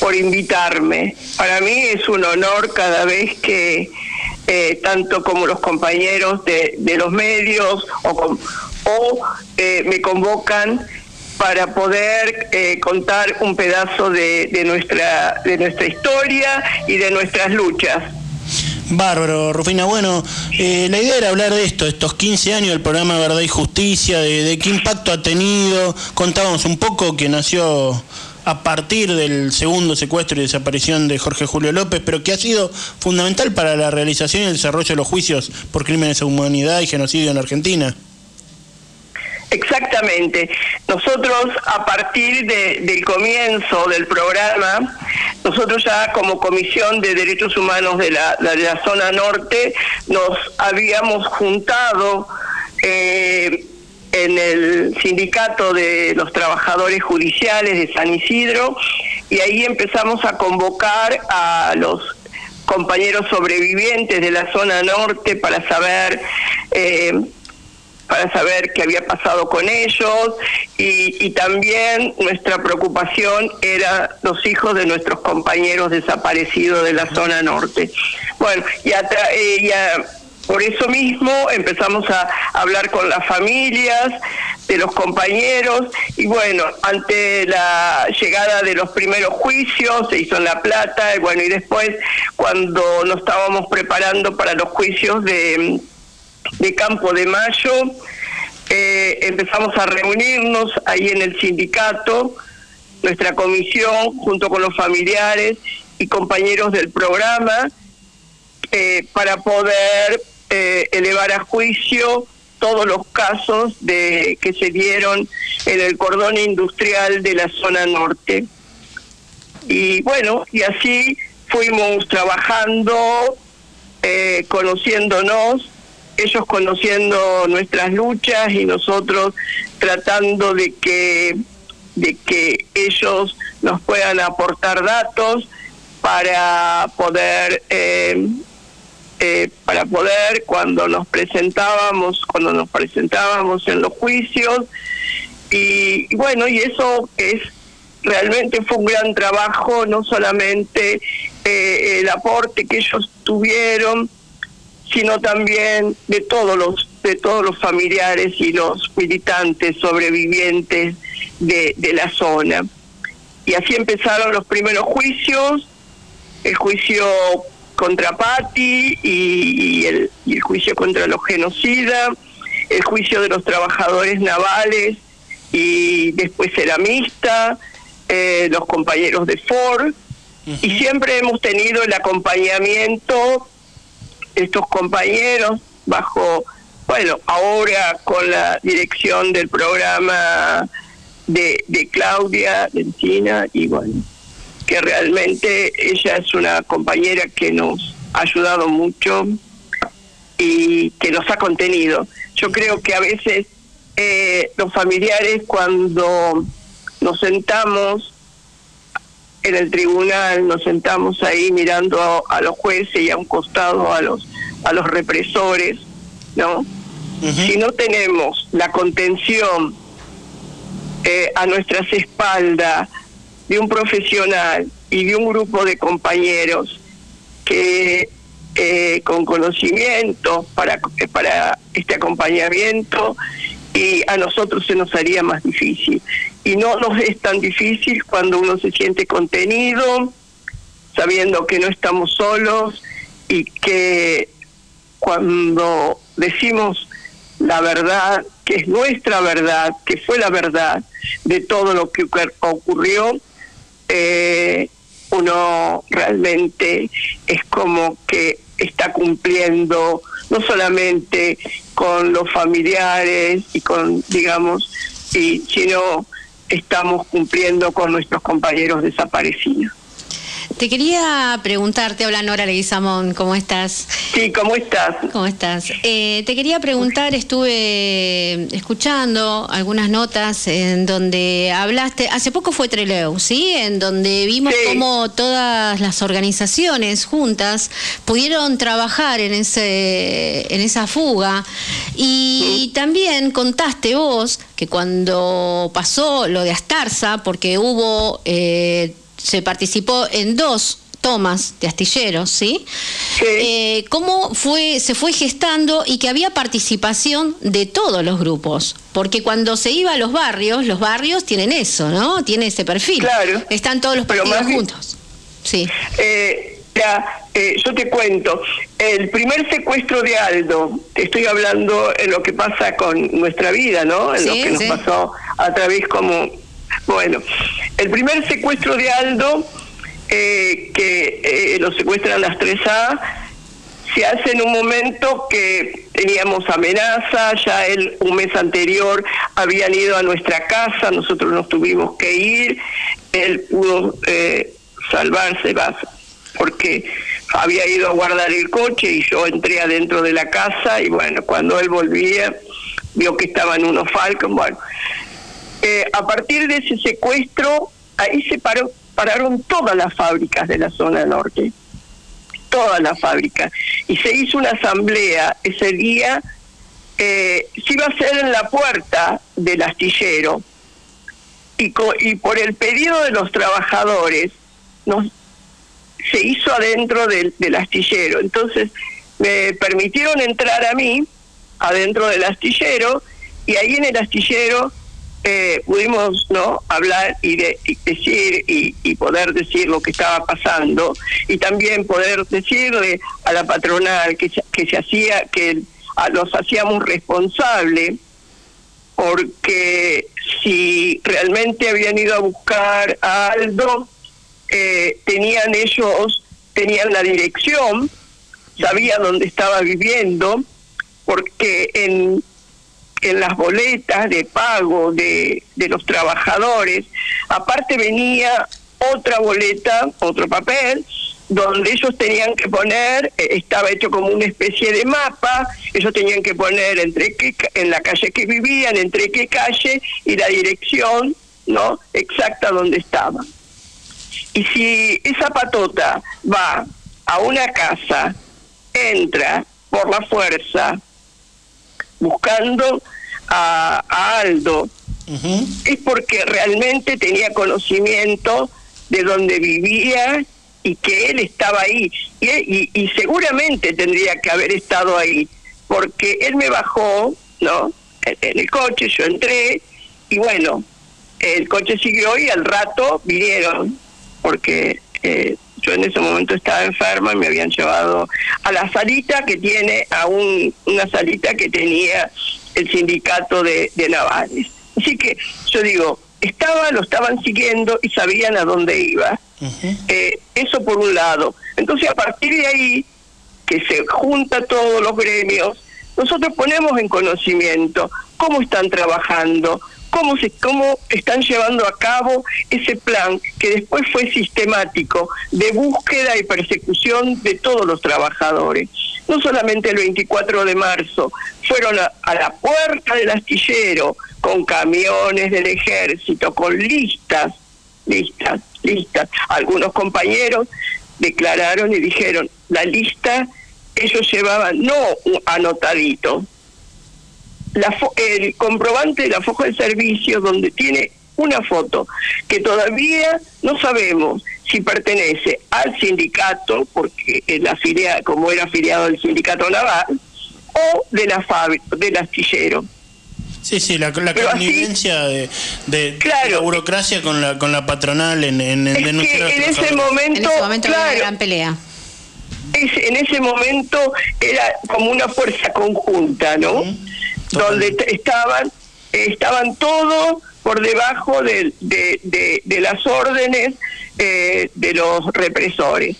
por invitarme. Para mí es un honor cada vez que eh, tanto como los compañeros de, de los medios o, o eh, me convocan para poder eh, contar un pedazo de, de, nuestra, de nuestra historia y de nuestras luchas.
Bárbaro, Rufina. Bueno, eh, la idea era hablar de esto, estos 15 años del programa Verdad y Justicia, de, de, qué impacto ha tenido. Contábamos un poco que nació a partir del segundo secuestro y desaparición de Jorge Julio López, pero que ha sido fundamental para la realización y el desarrollo de los juicios por crímenes de humanidad y genocidio en Argentina.
Exactamente. Nosotros a partir de, del comienzo del programa, nosotros ya como Comisión de Derechos Humanos de la, de la zona norte nos habíamos juntado eh, en el sindicato de los trabajadores judiciales de San Isidro y ahí empezamos a convocar a los compañeros sobrevivientes de la zona norte para saber eh, para saber qué había pasado con ellos y, y, también nuestra preocupación era los hijos de nuestros compañeros desaparecidos de la zona norte. Bueno, y, atra, eh, y por eso mismo empezamos a hablar con las familias de los compañeros y bueno, ante la llegada de los primeros juicios se hizo en La Plata y bueno, y después cuando nos estábamos preparando para los juicios de de Campo de Mayo, eh, empezamos a reunirnos ahí en el sindicato, nuestra comisión, junto con los familiares y compañeros del programa, eh, para poder eh, elevar a juicio todos los casos de que se dieron en el cordón industrial de la zona norte. Y bueno, y así fuimos trabajando, conociéndonos, ellos conociendo nuestras luchas y nosotros tratando de que de que ellos nos puedan aportar datos para poder eh, eh, para poder cuando nos presentábamos cuando nos presentábamos en los juicios. Y, bueno y eso es realmente fue un gran trabajo no solamente eh, el aporte que ellos tuvieron sino también de todos los de todos los familiares y los militantes sobrevivientes de, de la zona. Y así empezaron los primeros juicios, el juicio contra Patti y, y, el, y el juicio contra los genocidas, el juicio de los trabajadores navales y después ceramista, eh, los compañeros de Ford, uh -huh. y siempre hemos tenido el acompañamiento estos compañeros bajo, bueno, ahora con la dirección del programa de, de Claudia China y bueno, que realmente ella es una compañera que nos ha ayudado mucho y que nos ha contenido. Yo creo que a veces eh, los familiares cuando nos sentamos en el tribunal nos sentamos ahí mirando a, a, los jueces y a un costado a los a los represores, ¿no? Uh -huh. Si no tenemos la contención eh, a nuestras espaldas de un profesional y de un grupo de compañeros que eh, con conocimiento para, para este acompañamiento y a nosotros se nos haría más difícil. Y no nos es tan difícil cuando uno se siente contenido, sabiendo que no estamos solos y que cuando decimos la verdad, que es nuestra verdad, que fue la verdad de todo lo que ocurrió, eh, uno realmente es como que está cumpliendo no solamente con los familiares y con, digamos, y, sino estamos cumpliendo con nuestros compañeros desaparecidos.
Te quería preguntar, te habla Nora Leguizamón, ¿cómo estás?
Sí, ¿cómo estás?
¿Cómo estás? Eh, te quería preguntar, estuve escuchando algunas notas en donde hablaste, hace poco fue Treleu, ¿sí? En donde vimos cómo todas las organizaciones juntas pudieron trabajar en, ese, en esa fuga y también contaste vos que cuando pasó lo de Astarza, porque hubo... Eh, se participó en dos tomas de astilleros, ¿sí? Eh, ¿Cómo fue, se fue gestando y que había participación de todos los grupos? Porque cuando se iba a los barrios, los barrios tienen eso, ¿no? Tiene ese perfil.
Claro.
Están todos los partidos juntos. Sí.
Eh, eh, yo te cuento, el primer secuestro de Aldo, te estoy hablando en lo que pasa con nuestra vida, ¿no? En lo que nos pasó a través como bueno, el primer secuestro de Aldo, eh, que eh, lo secuestran las 3A, se hace en un momento que teníamos amenaza, ya él un mes anterior habían ido a nuestra casa, nosotros nos tuvimos que ir, él pudo eh, salvarse, porque había ido a guardar el coche y yo entré adentro de la casa y bueno, cuando él volvía vio que estaban unos Falcon, bueno, eh, a partir de ese secuestro, ahí se paró, pararon todas las fábricas de la zona norte, todas las fábricas, y se hizo una asamblea ese día, eh, se iba a hacer en la puerta del astillero, y, y por el pedido de los trabajadores, nos, se hizo adentro del, del astillero. Entonces, me permitieron entrar a mí, adentro del astillero, y ahí en el astillero eh, pudimos no hablar y, de, decir y, poder decir lo que estaba pasando y también poder decirle a la patronal que, que se hacía que los hacíamos responsables porque si realmente habían ido a buscar a Aldo eh, tenían ellos tenían la dirección sabían dónde estaba viviendo porque en en las boletas de pago de, de los trabajadores. Aparte venía otra boleta, otro papel, donde ellos tenían que poner, eh, estaba hecho como una especie de mapa, ellos tenían que poner entre qué, en la calle que vivían, entre qué calle y la dirección, ¿no? Exacta donde estaba. Y si esa patota va a una casa, entra por la fuerza, buscando a, Aldo, es porque realmente tenía conocimiento de dónde vivía y que él estaba ahí. Y, y, seguramente tendría que haber estado ahí, porque él me bajó, ¿no? En, el coche, yo entré, y bueno, el coche siguió y al rato vinieron, porque eh, yo en ese momento estaba enferma y me habían llevado a la salita que tiene, a un, una salita que tenía el sindicato de, navales. Así que yo digo, estaba, lo estaban siguiendo y sabían a dónde iba. Eh, eso por un lado. Entonces a partir de ahí, que se junta todos los gremios, nosotros ponemos en conocimiento cómo están trabajando, cómo, se, cómo están llevando a cabo ese plan que después fue sistemático de búsqueda y persecución de todos los trabajadores. No solamente el 24 de marzo, fueron a, la puerta del astillero con camiones del ejército, con listas, listas, listas. Algunos compañeros declararon y dijeron, la lista ellos llevaban no anotadito, el comprobante de la foja de servicio donde tiene una foto que todavía no sabemos si pertenece al sindicato, porque la afilia, como era afiliado al sindicato naval, o de la fábrica, del astillero.
Sí, sí, la, la connivencia de, de, la burocracia con la con la patronal en, en,
en, en ese momento, en ese momento claro, una
gran pelea.
en ese momento era como una fuerza conjunta, ¿no? donde estaban estaban todos por debajo de, de, de, las órdenes eh, de los represores.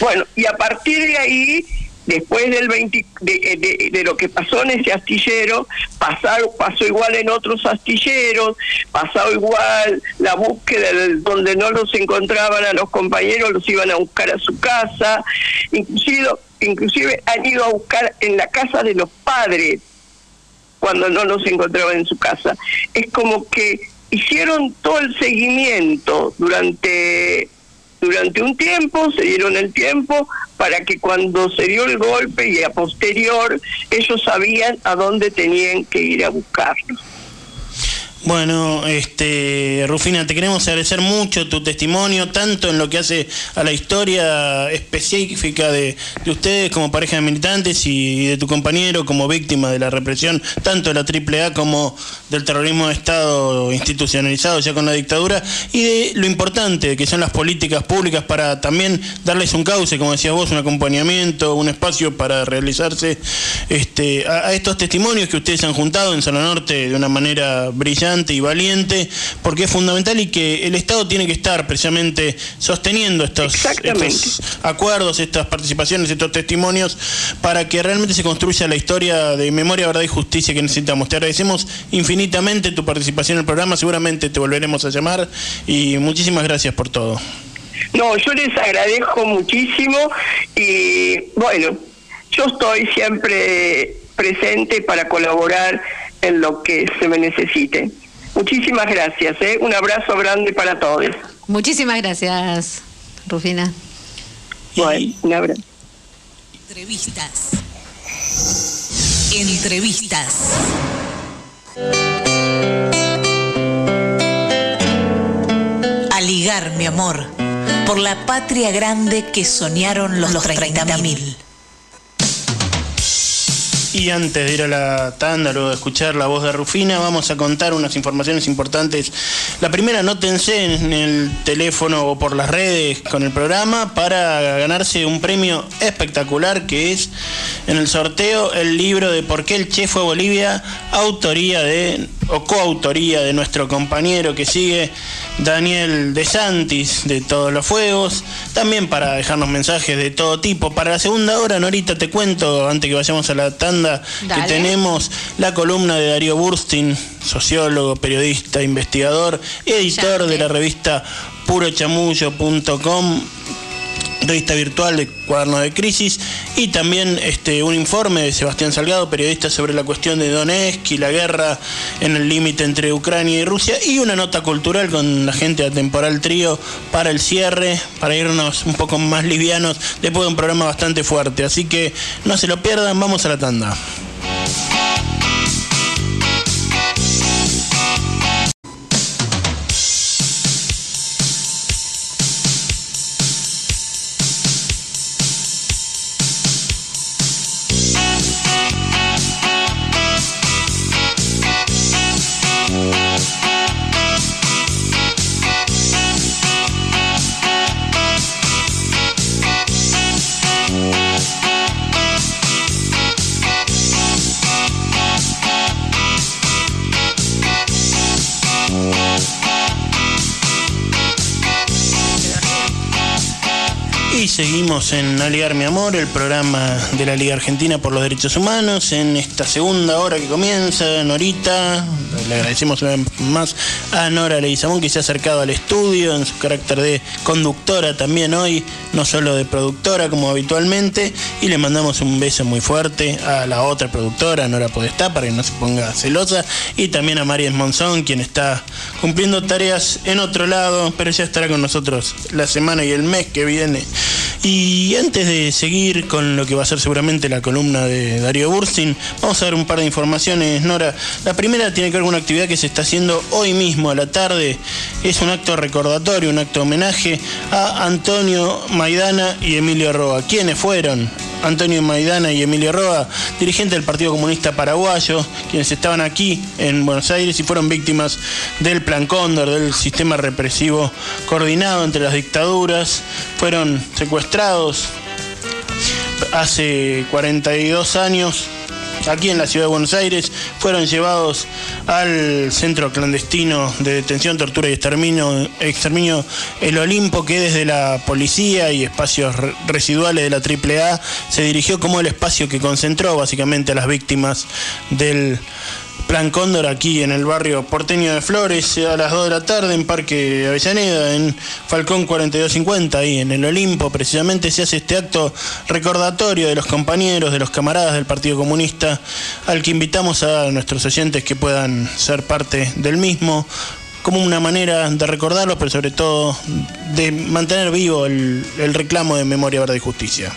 Bueno, y a partir de ahí después del 20, de, de, lo que pasó en ese astillero, pasó, pasó igual en otros astilleros, pasó igual la búsqueda de donde no los encontraban a los compañeros, los iban a buscar a su casa, inclusive, inclusive han ido a buscar en la casa de los padres cuando no los encontraban en su casa. Es como que hicieron todo el seguimiento durante durante un tiempo, se dieron el tiempo para que cuando se dio el golpe y a posterior ellos sabían a dónde tenían que ir a buscarlo.
Bueno, este, Rufina, te queremos agradecer mucho tu testimonio, tanto en lo que hace a la historia específica de, ustedes como pareja de militantes y de tu compañero como víctima de la represión, tanto de la AAA como del terrorismo de Estado institucionalizado ya con la dictadura, y de lo importante que son las políticas públicas para también darles un cauce, como decías vos, un acompañamiento, un espacio para realizarse este, a, a estos testimonios que ustedes han juntado en Zona Norte de una manera brillante y valiente, porque es fundamental y que el Estado tiene que estar precisamente sosteniendo estos, acuerdos, estas participaciones, estos testimonios, para que realmente se construya la historia de memoria, verdad y justicia que necesitamos. Te agradecemos infinitamente tu participación en el programa, seguramente te volveremos a llamar y muchísimas gracias por todo.
No, yo les agradezco muchísimo y bueno, yo estoy siempre presente para colaborar en lo que se me necesite. Muchísimas gracias, ¿eh? un abrazo grande para todos.
Muchísimas gracias, Rufina.
Bueno, un abrazo.
Entrevistas. Entrevistas. A ligar, mi amor, por la patria grande que soñaron los, los 30.000.
Y antes de ir a la tanda, luego de escuchar la voz de Rufina, vamos a contar unas informaciones importantes. La primera, nótense en el teléfono o por las redes con el programa para ganarse un premio espectacular que es en el sorteo el libro de Por qué el Che fue Bolivia, autoría de o coautoría de nuestro compañero que sigue, Daniel De Santis, de Todos los Fuegos. También para dejarnos mensajes de todo tipo. Para la segunda hora, Norita, te cuento, antes que vayamos a la tanda que tenemos la columna de Darío Burstin, sociólogo, periodista, investigador, editor de la revista purochamullo.com revista virtual de Cuaderno de Crisis y también este, un informe de Sebastián Salgado, periodista sobre la cuestión de Donetsk y la guerra en el límite entre Ucrania y Rusia y una nota cultural con la gente de Temporal Trío para el cierre, para irnos un poco más livianos después de un programa bastante fuerte. Así que no se lo pierdan, vamos a la tanda. En Aliar Mi Amor, el programa de la Liga Argentina por los Derechos Humanos. En esta segunda hora que comienza, Norita, le agradecemos una vez más a Nora Leizamón que se ha acercado al estudio en su carácter de conductora también hoy, no solo de productora como habitualmente. Y le mandamos un beso muy fuerte a la otra productora, Nora Podestá, para que no se ponga celosa. Y también a María Monzón, quien está cumpliendo tareas en otro lado, pero ya estará con nosotros la semana y el mes que viene. Y antes de seguir con lo que va a ser seguramente la columna de Darío Burstin, vamos a dar un par de informaciones, Nora. La primera tiene que ver con una actividad que se está haciendo hoy mismo a la tarde. Es un acto recordatorio, un acto homenaje a Antonio Maidana y Emilio Roa. ¿Quiénes fueron? Antonio Maidana y Emilio Roa, dirigente del Partido Comunista Paraguayo, quienes estaban aquí en Buenos Aires y fueron víctimas del Plan Cóndor, del sistema represivo coordinado entre las dictaduras, fueron secuestrados hace 42 años aquí en la ciudad de Buenos Aires, fueron llevados al centro clandestino de detención, tortura y exterminio, exterminio El Olimpo, que desde la policía y espacios residuales de la AAA se dirigió como el espacio que concentró básicamente a las víctimas del Plan Cóndor aquí en el barrio porteño de Flores a las 2 de la tarde en Parque Avellaneda, en Falcón 4250, ahí en el Olimpo. Precisamente se hace este acto recordatorio de los compañeros, de los camaradas del Partido Comunista, al que invitamos a nuestros oyentes que puedan ser parte del mismo como una manera de recordarlo, pero sobre todo de mantener vivo el, el reclamo de memoria, verdad y justicia.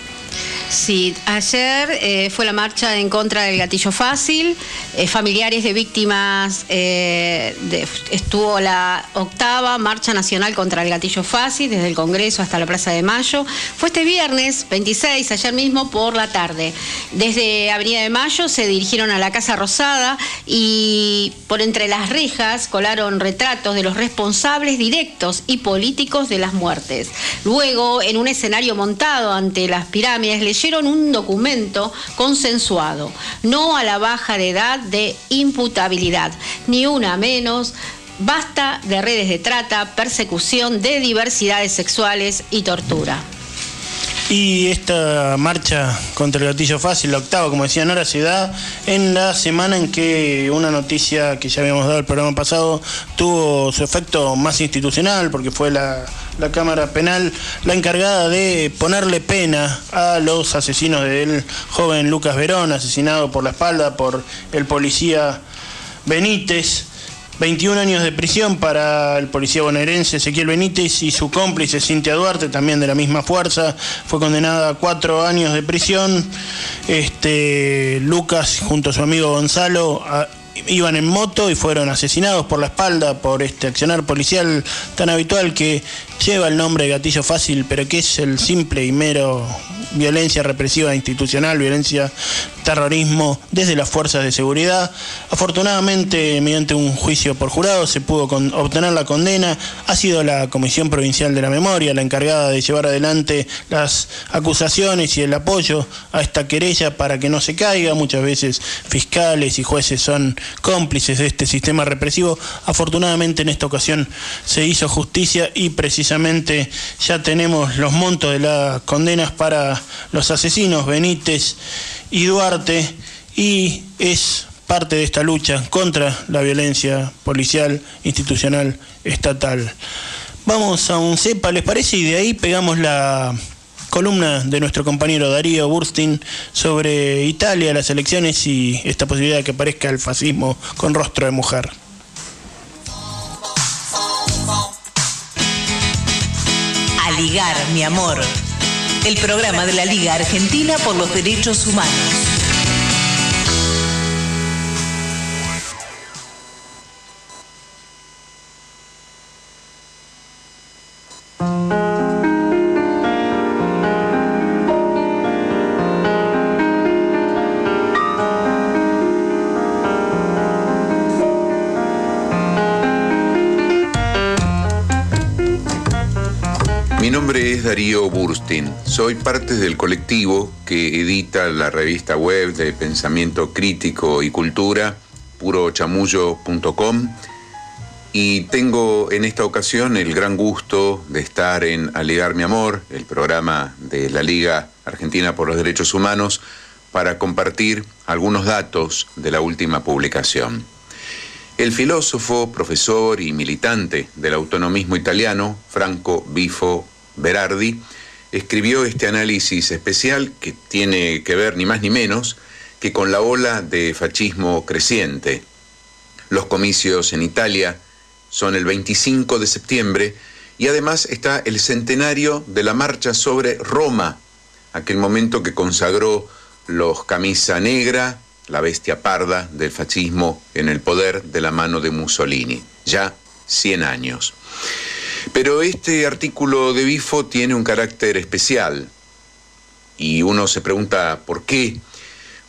Sí, ayer eh, fue la marcha en contra del gatillo fácil. Eh, familiares de víctimas, eh, estuvo la octava marcha nacional contra el gatillo fácil, desde el Congreso hasta la Plaza de Mayo. Fue este viernes 26, ayer mismo por la tarde. Desde Avenida de Mayo se dirigieron a la Casa Rosada y por entre las rejas colaron retratos de los responsables directos y políticos de las muertes. Luego, en un escenario montado ante las pirámides, leyeron un documento consensuado, no a la baja de edad de imputabilidad, ni una menos, basta de redes de trata, persecución de diversidades sexuales y tortura.
Y esta marcha contra el gatillo fácil, la octava, como decía Nora, da en la semana en que una noticia que ya habíamos dado el programa pasado tuvo su efecto más institucional, porque fue la, la Cámara Penal la encargada de ponerle pena a los asesinos del joven Lucas Verón, asesinado por la espalda por el policía Benítez. 21 años de prisión para el policía bonaerense Ezequiel Benítez y su cómplice Cintia Duarte, también de la misma fuerza, fue condenada a cuatro años de prisión. Este, Lucas, junto a su amigo Gonzalo, iban en moto y fueron asesinados por la espalda por este accionar policial tan habitual que lleva el nombre de gatillo fácil, pero que es el simple y mero violencia represiva institucional, violencia, terrorismo desde las fuerzas de seguridad. Afortunadamente, mediante un juicio por jurado, se pudo obtener la condena. Ha sido la Comisión Provincial de la Memoria la encargada de llevar adelante las acusaciones y el apoyo a esta querella para que no se caiga. Muchas veces fiscales y jueces son cómplices de este sistema represivo. Afortunadamente, en esta ocasión se hizo justicia y precisamente ya tenemos los montos de las condenas para los asesinos Benítez y Duarte y es parte de esta lucha contra la violencia policial, institucional, estatal. Vamos a un CEPA, ¿les parece? Y de ahí pegamos la columna de nuestro compañero Darío Burstin sobre Italia, las elecciones y esta posibilidad de que aparezca el fascismo con rostro de mujer.
A ligar, mi amor el programa de la Liga Argentina por los Derechos Humanos.
Darío Burstin. Soy parte del colectivo que edita la revista web de pensamiento crítico y cultura, purochamullo.com. Y tengo en esta ocasión el gran gusto de estar en Alegar mi Amor, el programa de la Liga Argentina por los Derechos Humanos, para compartir algunos datos de la última publicación. El filósofo, profesor y militante del autonomismo italiano, Franco Bifo Berardi, escribió este análisis especial que tiene que ver ni más ni menos que con la ola de fascismo creciente. Los comicios en Italia son el 25 de septiembre y además está el centenario de la marcha sobre Roma, aquel momento que consagró los camisa negra, la bestia parda del fascismo en el poder de la mano de Mussolini, ya 100 años. Pero este artículo de Bifo tiene un carácter especial y uno se pregunta por qué.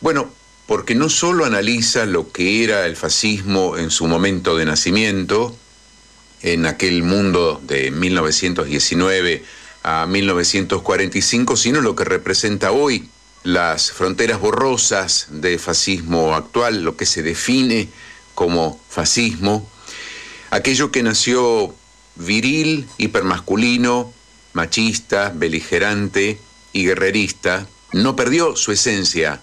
Bueno, porque no solo analiza lo que era el fascismo en su momento de nacimiento, en aquel mundo de 1919 a 1945, sino lo que representa hoy las fronteras borrosas del fascismo actual, lo que se define como fascismo, aquello que nació viril, hipermasculino, machista, beligerante y guerrerista, no perdió su esencia,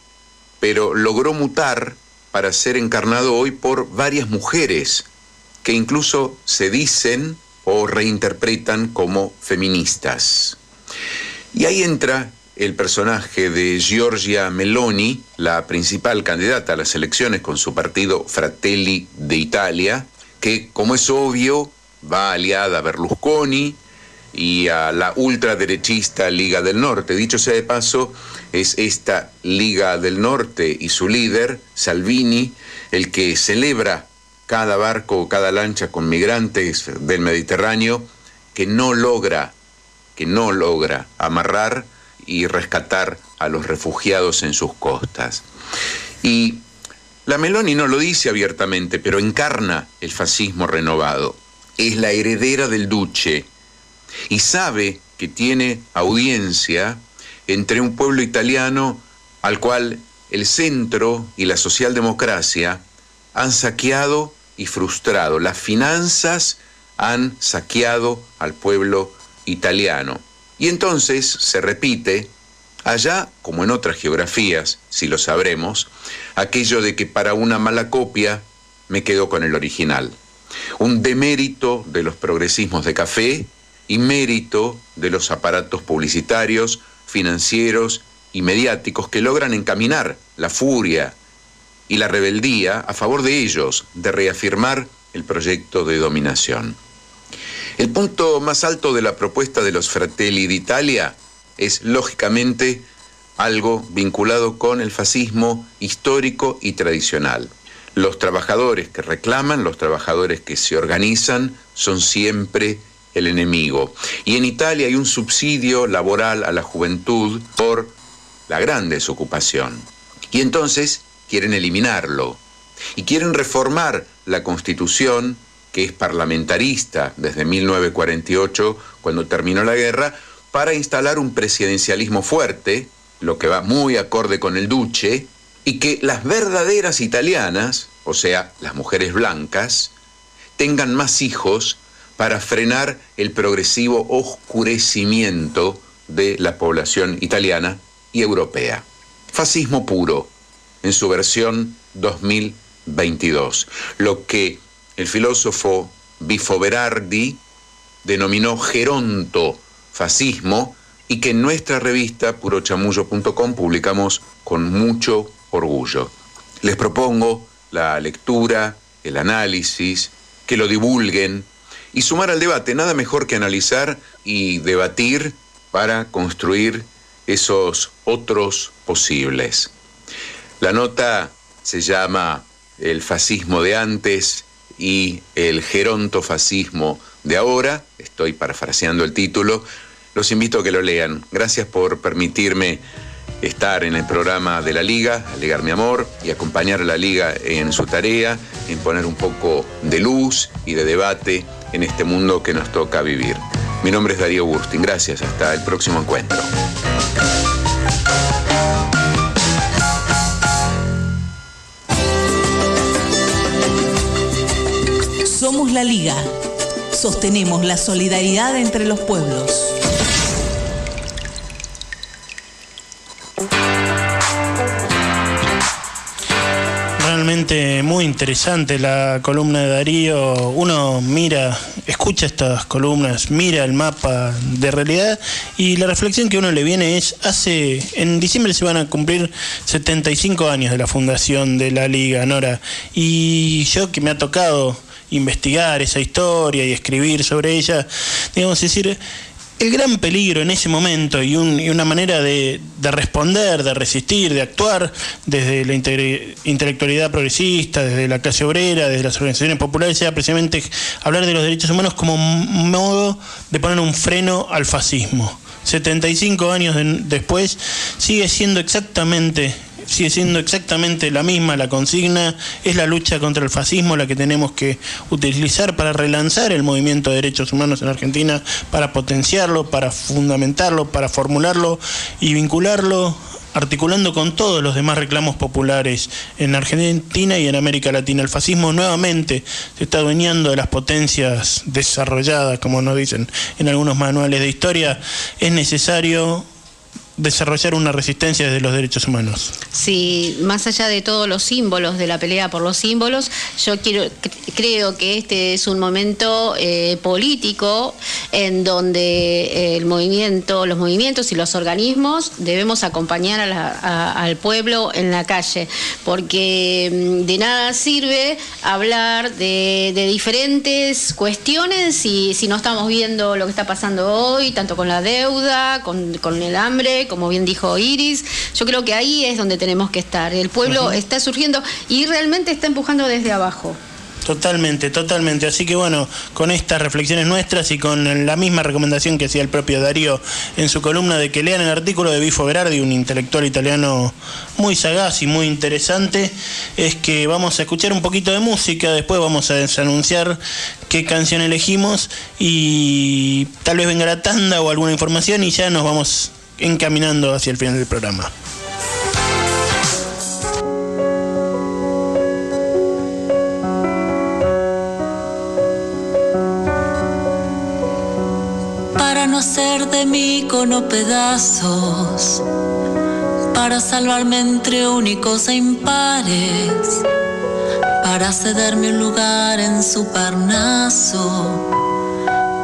pero logró mutar para ser encarnado hoy por varias mujeres que incluso se dicen o reinterpretan como feministas. Y ahí entra el personaje de Giorgia Meloni, la principal candidata a las elecciones con su partido Fratelli de Italia, que como es obvio va aliada a Berlusconi y a la ultraderechista Liga del Norte. Dicho sea de paso, es esta Liga del Norte y su líder, Salvini, el que celebra cada barco o cada lancha con migrantes del Mediterráneo que no logra, que no logra amarrar y rescatar a los refugiados en sus costas. Y la Meloni no lo dice abiertamente, pero encarna el fascismo renovado. Es la heredera del Duce y sabe que tiene audiencia entre un pueblo italiano al cual el centro y la socialdemocracia han saqueado y frustrado. Las finanzas han saqueado al pueblo italiano. Y entonces se repite, allá como en otras geografías, si lo sabremos, aquello de que para una mala copia me quedo con el original. Un demérito de los progresismos de café y mérito de los aparatos publicitarios, financieros y mediáticos que logran encaminar la furia y la rebeldía a favor de ellos, de reafirmar el proyecto de dominación. El punto más alto de la propuesta de los Fratelli d'Italia es, lógicamente, algo vinculado con el fascismo histórico y tradicional. Los trabajadores que reclaman, los trabajadores que se organizan, son siempre el enemigo. Y en Italia hay un subsidio laboral a la juventud por la gran desocupación. Y entonces quieren eliminarlo. Y quieren reformar la constitución que es parlamentarista desde 1948, cuando terminó la guerra, para instalar un presidencialismo fuerte, lo que va muy acorde con el Duce, y que las verdaderas italianas, o sea, las mujeres blancas, tengan más hijos para frenar el progresivo oscurecimiento de la población italiana y europea. Fascismo puro, en su versión 2022, lo que el filósofo Bifo Berardi denominó geronto fascismo y que en nuestra revista purochamullo.com publicamos con mucho orgullo. Les propongo la lectura, el análisis, que lo divulguen y sumar al debate. Nada mejor que analizar y debatir para construir esos otros posibles. La nota se llama El fascismo de antes y el gerontofascismo de ahora, estoy parafraseando el título, los invito a que lo lean. Gracias por permitirme estar en el programa de la Liga, alegar mi amor y acompañar a la Liga en su tarea, en poner un poco de luz y de debate en este mundo que nos toca vivir. Mi nombre es Darío Burstin, gracias, hasta el próximo encuentro.
Somos la Liga. Sostenemos la solidaridad entre los pueblos.
Muy interesante la columna de Darío. Uno mira, escucha estas columnas, mira el mapa de realidad y la reflexión que uno le viene es, hace, en diciembre se van a cumplir 75 años de la fundación de la Liga, Nora. Y yo que me ha tocado investigar esa historia y escribir sobre ella, digamos, decir, el gran peligro en ese momento y, una manera de, responder, de resistir, de actuar desde la intelectualidad progresista, desde la clase obrera, desde las organizaciones populares, sea precisamente hablar de los derechos humanos como modo de poner un freno al fascismo. 75 años después sigue siendo exactamente sigue siendo exactamente la misma, la consigna es la lucha contra el fascismo la que tenemos que utilizar para relanzar el movimiento de derechos humanos en Argentina, para potenciarlo, para fundamentarlo, para formularlo y vincularlo articulando con todos los demás reclamos populares en Argentina y en América Latina. El fascismo nuevamente se está adueñando de las potencias desarrolladas, como nos dicen en algunos manuales de historia. Es necesario desarrollar una resistencia desde los derechos humanos.
Sí, más allá de todos los símbolos, de la pelea por los símbolos, yo quiero, creo que este es un momento eh, político en donde el movimiento, los movimientos y los organismos debemos acompañar al pueblo en la calle, porque mm, de nada sirve hablar de, diferentes cuestiones si, si no estamos viendo lo que está pasando hoy, tanto con la deuda, con el hambre, como bien dijo Iris. Yo creo que ahí es donde tenemos que estar. El pueblo está surgiendo y realmente está empujando desde abajo.
Totalmente, totalmente. Así que bueno, con estas reflexiones nuestras y con la misma recomendación que hacía el propio Darío en su columna de que lean el artículo de Bifo Berardi, un intelectual italiano muy sagaz y muy interesante, es que vamos a escuchar un poquito de música, después vamos a desanunciar qué canción elegimos y tal vez venga la tanda o alguna información y ya nos vamos encaminando hacia el final del programa.
Para no ser de mí con pedazos, para salvarme entre únicos e impares, para cederme un lugar en su parnaso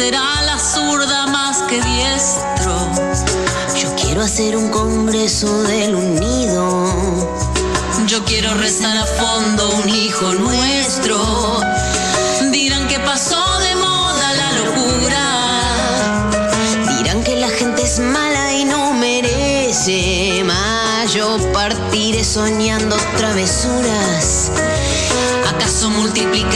será la zurda más que diestro.
Yo quiero hacer un congreso del unido.
Yo quiero rezar a fondo un hijo nuestro. Dirán que pasó de moda la locura.
Dirán que la gente es mala y no merece más. Yo partiré soñando travesuras.
¿Acaso multiplicar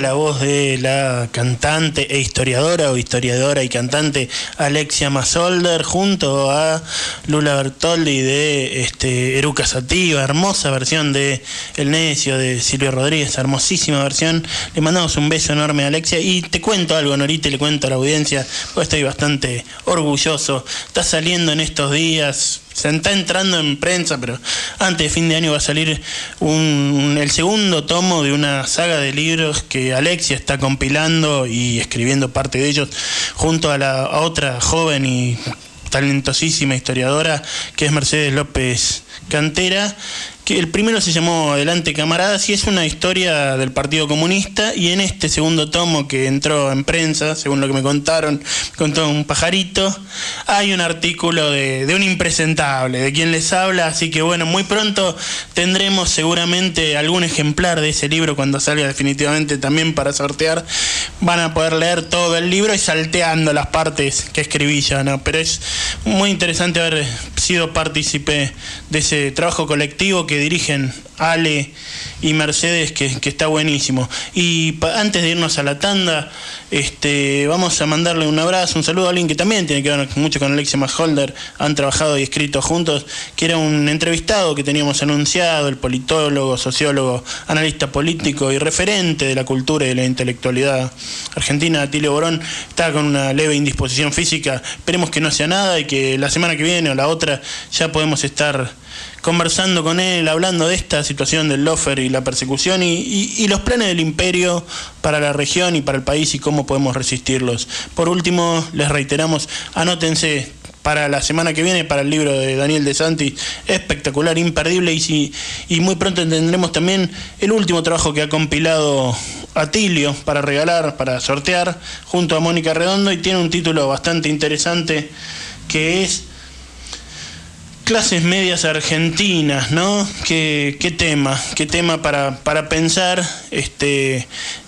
la
voz de la cantante e historiadora o historiadora y cantante Alexia Masolder junto a Lula Bertoldi de este, Eruca Sativa, hermosa versión de El Necio de Silvio Rodríguez, hermosísima versión. Le mandamos un beso enorme a Alexia y te cuento algo, Norita, le cuento a la audiencia, porque estoy bastante orgulloso. Está saliendo en estos días, se está entrando en prensa, pero antes de fin de año va a salir un, el segundo tomo de una saga de libros que Alexia está compilando y escribiendo parte de ellos junto a la a otra joven y talentosísima historiadora que es Mercedes López Cantera que el primero se llamó Adelante Camaradas y es una historia del Partido Comunista y en este segundo tomo que entró en prensa, según lo que me contaron, contó un pajarito, hay un artículo de, de un impresentable, de quien les habla, así que bueno, muy pronto tendremos seguramente algún ejemplar de ese libro cuando salga definitivamente también para sortear, van a poder leer todo el libro y salteando las partes que escribí ya, ¿no? Pero es muy interesante haber sido partícipe de ese trabajo colectivo dirigen Ale y Mercedes, que, que está buenísimo. Y antes de irnos a la tanda, este, vamos a mandarle un abrazo, un saludo a alguien que también tiene que ver mucho con Alexia Masholder, han trabajado y escrito juntos, que era un entrevistado que teníamos anunciado, el politólogo, sociólogo, analista político y referente de la cultura y de la intelectualidad argentina, Atilio Borón, está con una leve indisposición física, esperemos que no sea nada y que la semana que viene o la otra ya podemos estar conversando con él, hablando de esta situación del lofer y la persecución y, y- los planes del imperio para la región y para el país y cómo podemos resistirlos. Por último, les reiteramos, anótense para la semana que viene, para el libro de Daniel De Santi, espectacular, imperdible, y, y muy pronto tendremos también el último trabajo que ha compilado Atilio para regalar, para sortear, junto a Mónica Redondo, y tiene un título bastante interesante que es clases medias argentinas, ¿no? ¿Qué, qué tema? ¿Qué tema para, para pensar? Este,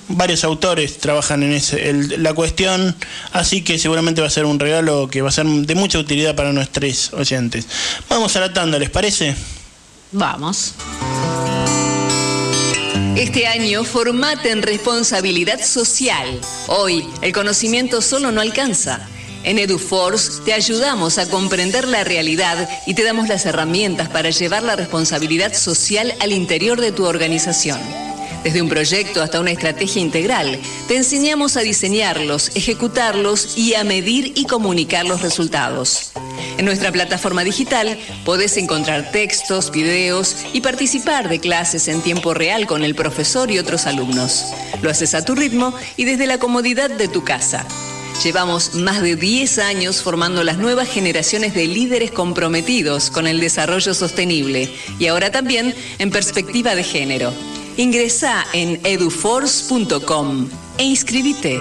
varios autores trabajan en la cuestión, así que seguramente va a ser un regalo que va a ser de mucha utilidad para nuestros oyentes. Vamos a la tanda, ¿les parece?
Vamos.
Este año formate en responsabilidad social. Hoy, el conocimiento solo no alcanza. En EduForce te ayudamos a comprender la realidad y te damos las herramientas para llevar la responsabilidad social al interior de tu organización. Desde un proyecto hasta una estrategia integral, te enseñamos a diseñarlos, ejecutarlos y a medir y comunicar los resultados. En nuestra plataforma digital podés encontrar textos, videos y participar de clases en tiempo real con el profesor y otros alumnos. Lo haces a tu ritmo y desde la comodidad de tu casa. Llevamos más de 10 años formando las nuevas generaciones de líderes comprometidos con el desarrollo sostenible y ahora también en perspectiva de género. Ingresa en eduforce.com e inscribite.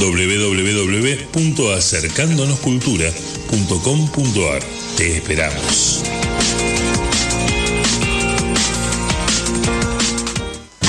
www.acercándonoscultura.com.ar. Te esperamos.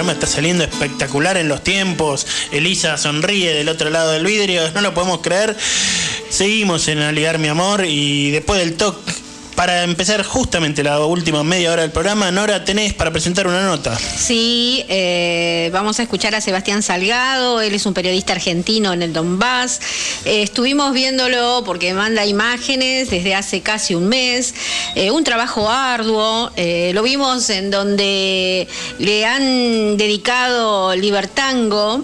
Programa está saliendo espectacular en los tiempos. Elisa sonríe del otro lado del vidrio, no lo podemos creer. Seguimos en Aligar mi amor y después del toque para empezar justamente la última media hora del programa, Nora, tenés para presentar una nota.
Sí, eh, vamos a escuchar a Sebastián Salgado, él es un periodista argentino en el Donbass. Eh, estuvimos viéndolo porque manda imágenes desde hace casi un mes, eh, un trabajo arduo, lo vimos en donde le han dedicado Libertango.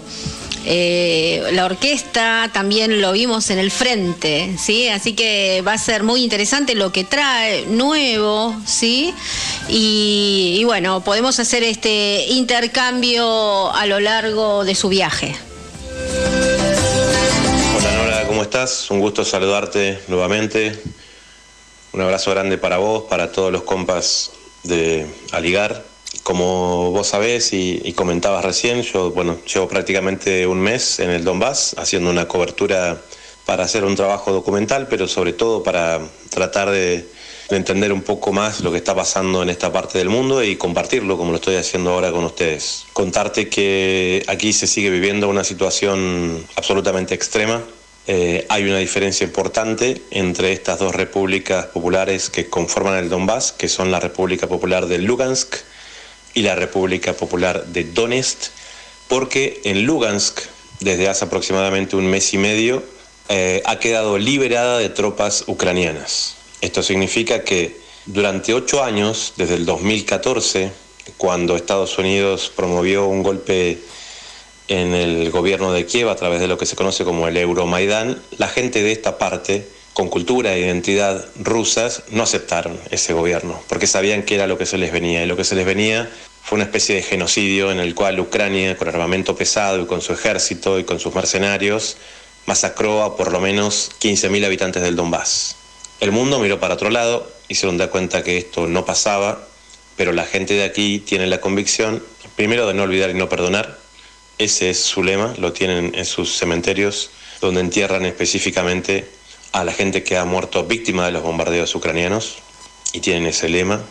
Eh, la orquesta también lo vimos en el frente, ¿sí? Así que va a ser muy interesante lo que trae, nuevo, ¿sí? Y, y bueno, podemos hacer este intercambio a lo largo de su viaje.
Hola Nora, ¿cómo estás? Un gusto saludarte nuevamente. Un abrazo grande para vos, para todos los compas de Aligar como vos sabés y, comentabas recién, yo bueno, llevo prácticamente un mes en el Donbass haciendo una cobertura para hacer un trabajo documental, pero sobre todo para tratar de, entender un poco más lo que está pasando en esta parte del mundo y compartirlo como lo estoy haciendo ahora con ustedes. Contarte que aquí se sigue viviendo una situación absolutamente extrema. Eh, hay una diferencia importante entre estas dos repúblicas populares que conforman el Donbass, que son la República Popular de Lugansk, y la República Popular de Donetsk, porque en Lugansk, desde hace aproximadamente un mes y medio, eh, ha quedado liberada de tropas ucranianas. Esto significa que durante ocho años, desde el 2014, cuando Estados Unidos promovió un golpe en el gobierno de Kiev a través de lo que se conoce como el Euromaidán, la gente de esta parte, con cultura e identidad rusas, no aceptaron ese gobierno, porque sabían que era lo que se les venía. Y lo que se les venía fue una especie de genocidio en el cual Ucrania, con armamento pesado y con su ejército y con sus mercenarios, masacró a por lo menos 15.000 habitantes del Donbass. El mundo miró para otro lado y se da cuenta que esto no pasaba, pero la gente de aquí tiene la convicción, primero, de no olvidar y no perdonar. Ese es su lema, lo tienen en sus cementerios, donde entierran específicamente a la gente que ha muerto víctima de los bombardeos ucranianos, y tienen ese lema.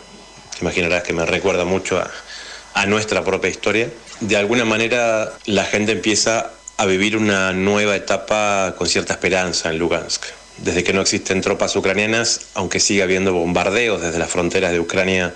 Te imaginarás que me recuerda mucho a, a nuestra propia historia. De alguna manera la gente empieza a vivir una nueva etapa con cierta esperanza en Lugansk. Desde que no existen tropas ucranianas, aunque siga habiendo bombardeos desde las fronteras de Ucrania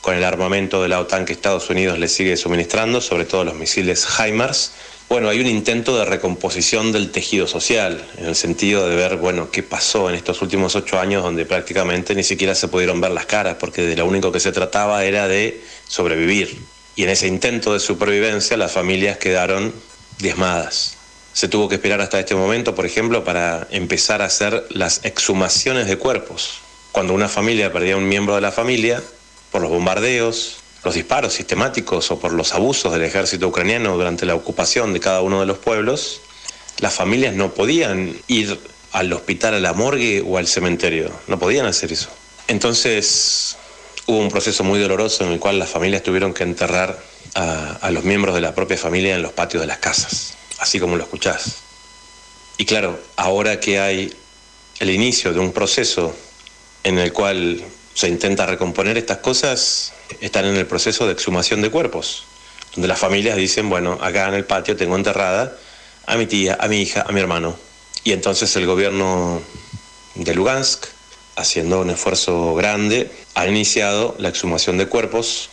con el armamento de la OTAN que Estados Unidos le sigue suministrando, sobre todo los misiles HIMARS, bueno, hay un intento de recomposición del tejido social, en el sentido de ver, bueno, qué pasó en estos últimos ocho años donde prácticamente ni siquiera se pudieron ver las caras, porque de lo único que se trataba era de sobrevivir. Y en ese intento de supervivencia las familias quedaron diezmadas. Se tuvo que esperar hasta este momento, por ejemplo, para empezar a hacer las exhumaciones de cuerpos. Cuando una familia perdía un miembro de la familia, por los bombardeos, los disparos sistemáticos o por los abusos del ejército ucraniano durante la ocupación de cada uno de los pueblos, las familias no podían ir al hospital, a la morgue o al cementerio. No podían hacer eso. Entonces, hubo un proceso muy doloroso en el cual las familias tuvieron que enterrar a, los miembros de la propia familia en los patios de las casas, así como lo escuchás. Y claro, ahora que hay el inicio de un proceso en el cual se intenta recomponer estas cosas, están en el proceso de exhumación de cuerpos, donde las familias dicen, bueno, acá en el patio tengo enterrada a mi tía, a mi hija, a mi hermano. Y entonces el gobierno de Lugansk haciendo un esfuerzo grande, ha iniciado la exhumación de cuerpos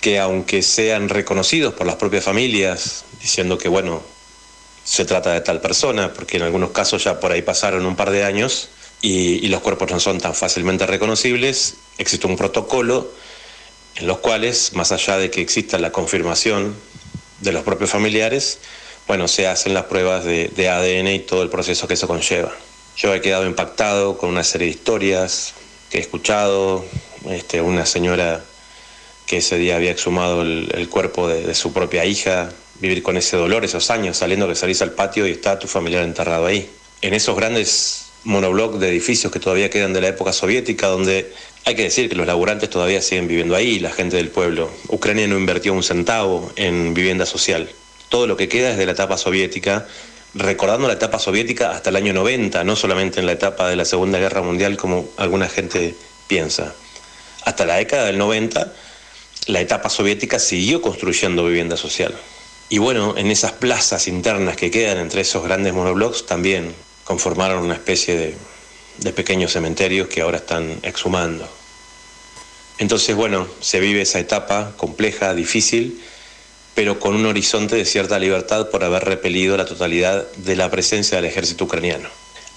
que aunque sean reconocidos por las propias familias, diciendo que bueno, se trata de tal persona, porque en algunos casos ya por ahí pasaron un par de años y, los cuerpos no son tan fácilmente reconocibles, existe un protocolo en los cuales, más allá de que exista la confirmación de los propios familiares, bueno, se hacen las pruebas de ADN y todo el proceso que eso conlleva. Yo he quedado impactado con una serie de historias que he escuchado, este, una señora que ese día había exhumado el, cuerpo de, su propia hija, vivir con ese dolor esos años, saliendo que salís al patio y está tu familiar enterrado ahí. En esos grandes monoblocks de edificios que todavía quedan de la época soviética, donde hay que decir que los laburantes todavía siguen viviendo ahí, la gente del pueblo. Ucrania no invirtió un centavo en vivienda social. Todo lo que queda es de la etapa soviética recordando la etapa soviética hasta el año 90, no solamente en la etapa de la Segunda Guerra Mundial como alguna gente piensa. Hasta la década del 90, la etapa soviética siguió construyendo vivienda social. Y bueno, en esas plazas internas que quedan entre esos grandes monoblocks también conformaron una especie de, de pequeños cementerios que ahora están exhumando. Entonces, bueno, se vive esa etapa compleja, difícil, pero con un horizonte de cierta libertad por haber repelido la totalidad de la presencia del ejército ucraniano.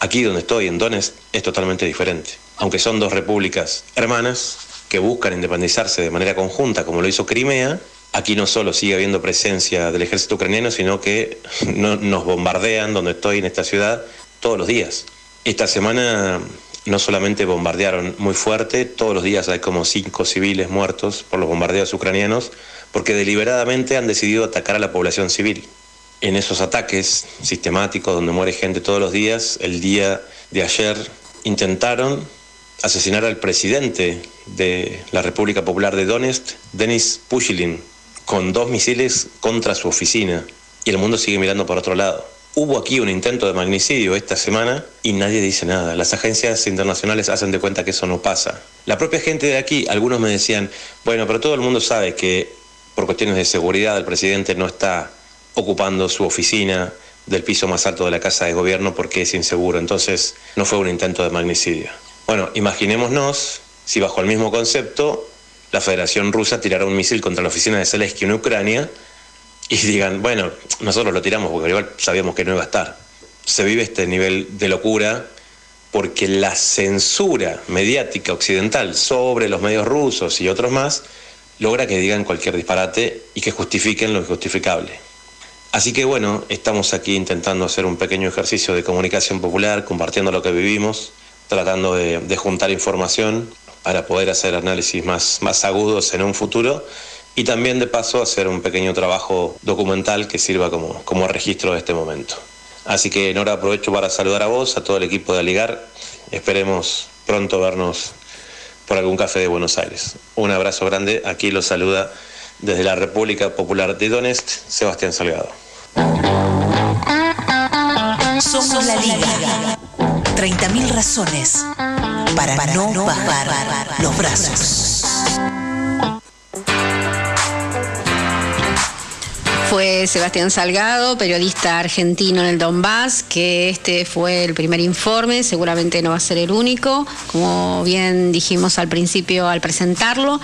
Aquí donde estoy, en Donetsk, es totalmente diferente. Aunque son dos repúblicas hermanas que buscan independizarse de manera conjunta, como lo hizo Crimea, aquí no solo sigue habiendo presencia del ejército ucraniano, sino que nos bombardean donde estoy en esta ciudad todos los días. Esta semana no solamente bombardearon muy fuerte, todos los días hay como cinco civiles muertos por los bombardeos ucranianos, porque deliberadamente han decidido atacar a la población civil. En esos ataques sistemáticos donde muere gente todos los días, el día de ayer intentaron asesinar al presidente de la República Popular de Donetsk, Denis Pushilin, con dos misiles contra su oficina, y el mundo sigue mirando por otro lado. Hubo aquí un intento de magnicidio esta semana y nadie dice nada. Las agencias internacionales hacen de cuenta que eso no pasa. La propia gente de aquí, algunos me decían, bueno, pero todo el mundo sabe que por cuestiones de seguridad el presidente no está ocupando su oficina del piso más alto de la casa de gobierno porque es inseguro. Entonces no fue un intento de magnicidio. Bueno, imaginémonos si bajo el mismo concepto la Federación Rusa tirara un misil contra la oficina de Zelensky en Ucrania y digan, bueno, nosotros lo tiramos porque igual sabíamos que no iba a estar. Se vive este nivel de locura porque la censura mediática occidental sobre los medios rusos y otros más logra que digan cualquier disparate y que justifiquen lo injustificable. Así que bueno, estamos aquí intentando hacer un pequeño ejercicio de comunicación popular, compartiendo lo que vivimos, tratando de, de juntar información para poder hacer análisis más, más agudos en un futuro y también de paso hacer un pequeño trabajo documental que sirva como, como registro de este momento. Así que Nora aprovecho para saludar a vos, a todo el equipo de Aligar. Esperemos pronto vernos por algún café de Buenos Aires. Un abrazo grande, aquí lo saluda desde la República Popular de Donetsk, Sebastián Salgado.
Somos la Liga. 30.000 razones para, no bajar los brazos.
Fue Sebastián Salgado, periodista argentino en el Donbass, que este fue el primer informe, seguramente no va a ser el único, como bien dijimos al principio al presentarlo.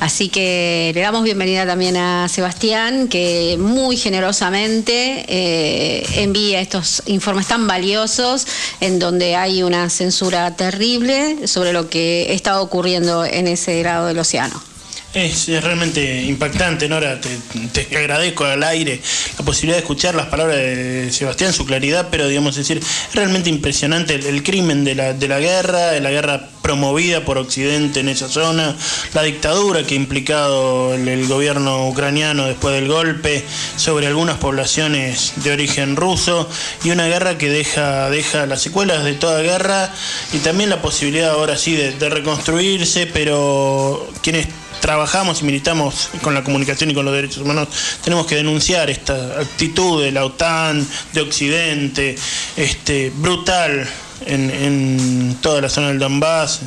Así que le damos bienvenida también a Sebastián, que muy generosamente eh, envía estos informes tan valiosos en donde hay una censura terrible sobre lo que está ocurriendo en ese lado del océano.
Es, realmente impactante, Nora. Te, agradezco al aire la posibilidad de escuchar las palabras de Sebastián, su claridad, pero digamos decir, es realmente impresionante el, crimen de la, de la guerra, de la guerra promovida por Occidente en esa zona, la dictadura que ha implicado el, el gobierno ucraniano después del golpe sobre algunas poblaciones de origen ruso y una guerra que deja, deja las secuelas de toda guerra y también la posibilidad ahora sí de, de reconstruirse, pero quienes trabajamos y militamos con la comunicación y con los derechos humanos, tenemos que denunciar esta actitud de la OTAN, de Occidente, este, brutal en, toda la zona del Donbass,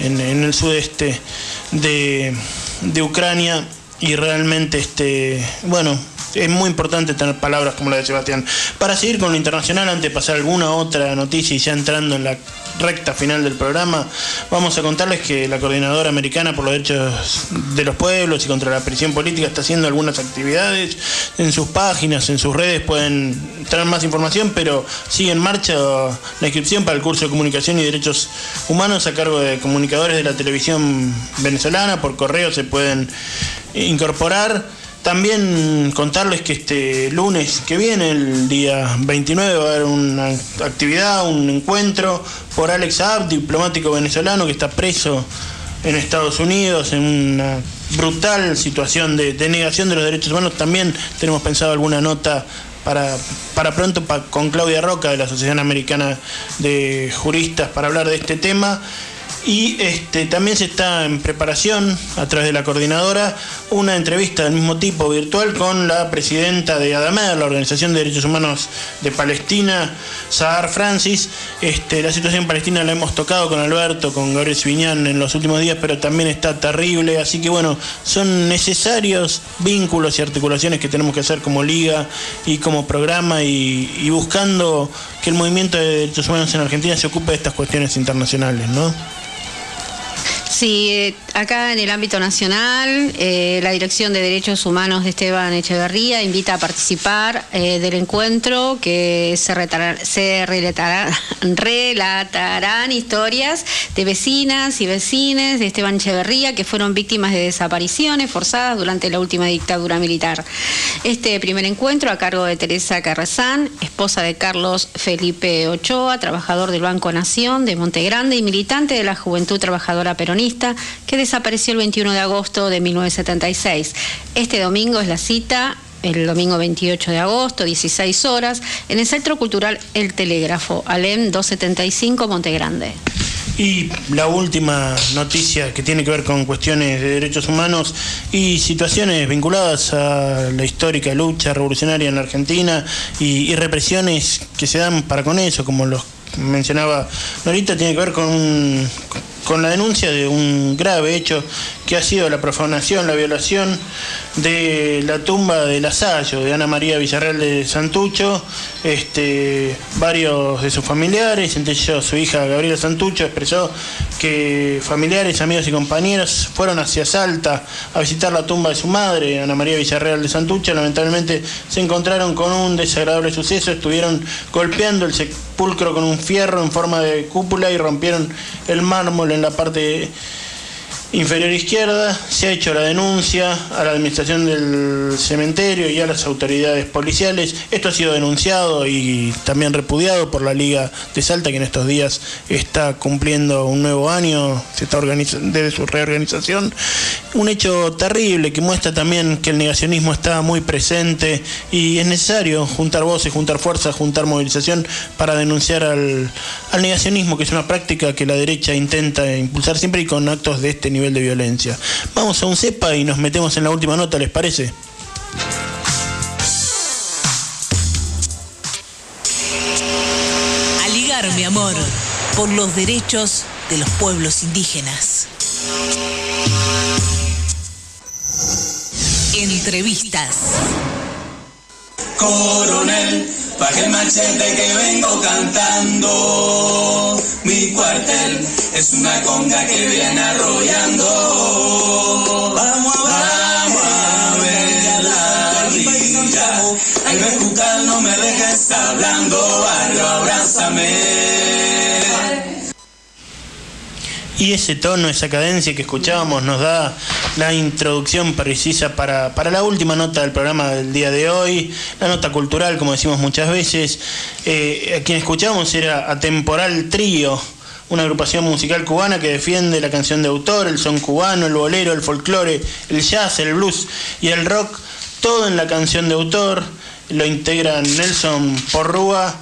en, el sudeste de, de Ucrania y realmente este bueno es muy importante tener palabras como la de Sebastián. Para seguir con lo internacional, antes de pasar alguna otra noticia y ya entrando en la recta final del programa, vamos a contarles que la Coordinadora Americana por los Derechos de los Pueblos y contra la Prisión Política está haciendo algunas actividades en sus páginas, en sus redes, pueden tener más información, pero sigue en marcha la inscripción para el curso de Comunicación y Derechos Humanos a cargo de comunicadores de la televisión venezolana, por correo se pueden incorporar. También contarles que este lunes que viene, el día 29, va a haber una actividad, un encuentro por Alex Saab, diplomático venezolano que está preso en Estados Unidos en una brutal situación de, negación de los derechos humanos. También tenemos pensado alguna nota para, para pronto con Claudia Roca de la Asociación Americana de Juristas para hablar de este tema. Y este, también se está en preparación, a través de la coordinadora, una entrevista del mismo tipo virtual con la presidenta de ADAMER, la Organización de Derechos Humanos de Palestina, Sahar Francis. Este, la situación en Palestina la hemos tocado con Alberto, con Gabriel Sviñán en los últimos días, pero también está terrible. Así que bueno, son necesarios vínculos y articulaciones que tenemos que hacer como liga y como programa y, y buscando que el movimiento de derechos humanos en Argentina se ocupe de estas cuestiones internacionales, ¿no?
Sí, acá en el ámbito nacional, eh, la Dirección de Derechos Humanos de Esteban Echeverría invita a participar eh, del encuentro que se, relatarán historias de vecinas y vecines de Esteban Echeverría que fueron víctimas de desapariciones forzadas durante la última dictadura militar. Este primer encuentro a cargo de Teresa Carrezán, esposa de Carlos Felipe Ochoa, trabajador del Banco Nación de Montegrande y militante de la Juventud Trabajadora Peronista, que desapareció el 21 de agosto de 1976. Este domingo es la cita el domingo 28 de agosto, 16 horas, en el Centro Cultural El Telégrafo, Alem 275, Montegrande.
Y la última noticia que tiene que ver con cuestiones de derechos humanos y situaciones vinculadas a la histórica lucha revolucionaria en la Argentina y, y represiones que se dan para con eso, como los mencionaba Norita, tiene que ver con, con la denuncia de un grave hecho que ha sido la profanación, la violación de la tumba de Lasallo, de Ana María Villarreal de Santucho. Este, varios de sus familiares, entre ellos su hija Gabriela Santucho, expresó que familiares, amigos y compañeros fueron hacia Salta a visitar la tumba de su madre, Ana María Villarreal de Santucho. Lamentablemente se encontraron con un desagradable suceso, estuvieron golpeando el sepulcro con un fierro en forma de cúpula y rompieron el mármol en la parte inferior izquierda, se ha hecho la denuncia a la administración del cementerio y a las autoridades policiales. Esto ha sido denunciado y también repudiado por la Liga de Salta, que en estos días está cumpliendo un nuevo año, se está desde su reorganización. Un hecho terrible que muestra también que el negacionismo está muy presente y es necesario juntar voces, juntar fuerzas, juntar movilización para denunciar al, al negacionismo, que es una práctica que la derecha intenta impulsar siempre y con actos de este nivel de violencia. Vamos a un cepa y nos metemos en la última nota, ¿les parece?
A ligar, mi amor, por los derechos de los pueblos indígenas. Entrevistas.
Coronel, baje el machete que vengo cantando. Mi cuartel es una conga que viene arrollando. Vamos a, vamos a ver la. Ay, no me dejes hablando, barrio, abrázame.
Y ese tono, esa cadencia que escuchábamos nos da la introducción precisa para, para la última nota del programa del día de hoy, la nota cultural, como decimos muchas veces. Eh, a quien escuchamos era Atemporal Trío, una agrupación musical cubana que defiende la canción de autor, el son cubano, el bolero, el folclore, el jazz, el blues y el rock, todo en la canción de autor. Lo integran Nelson Porrúa,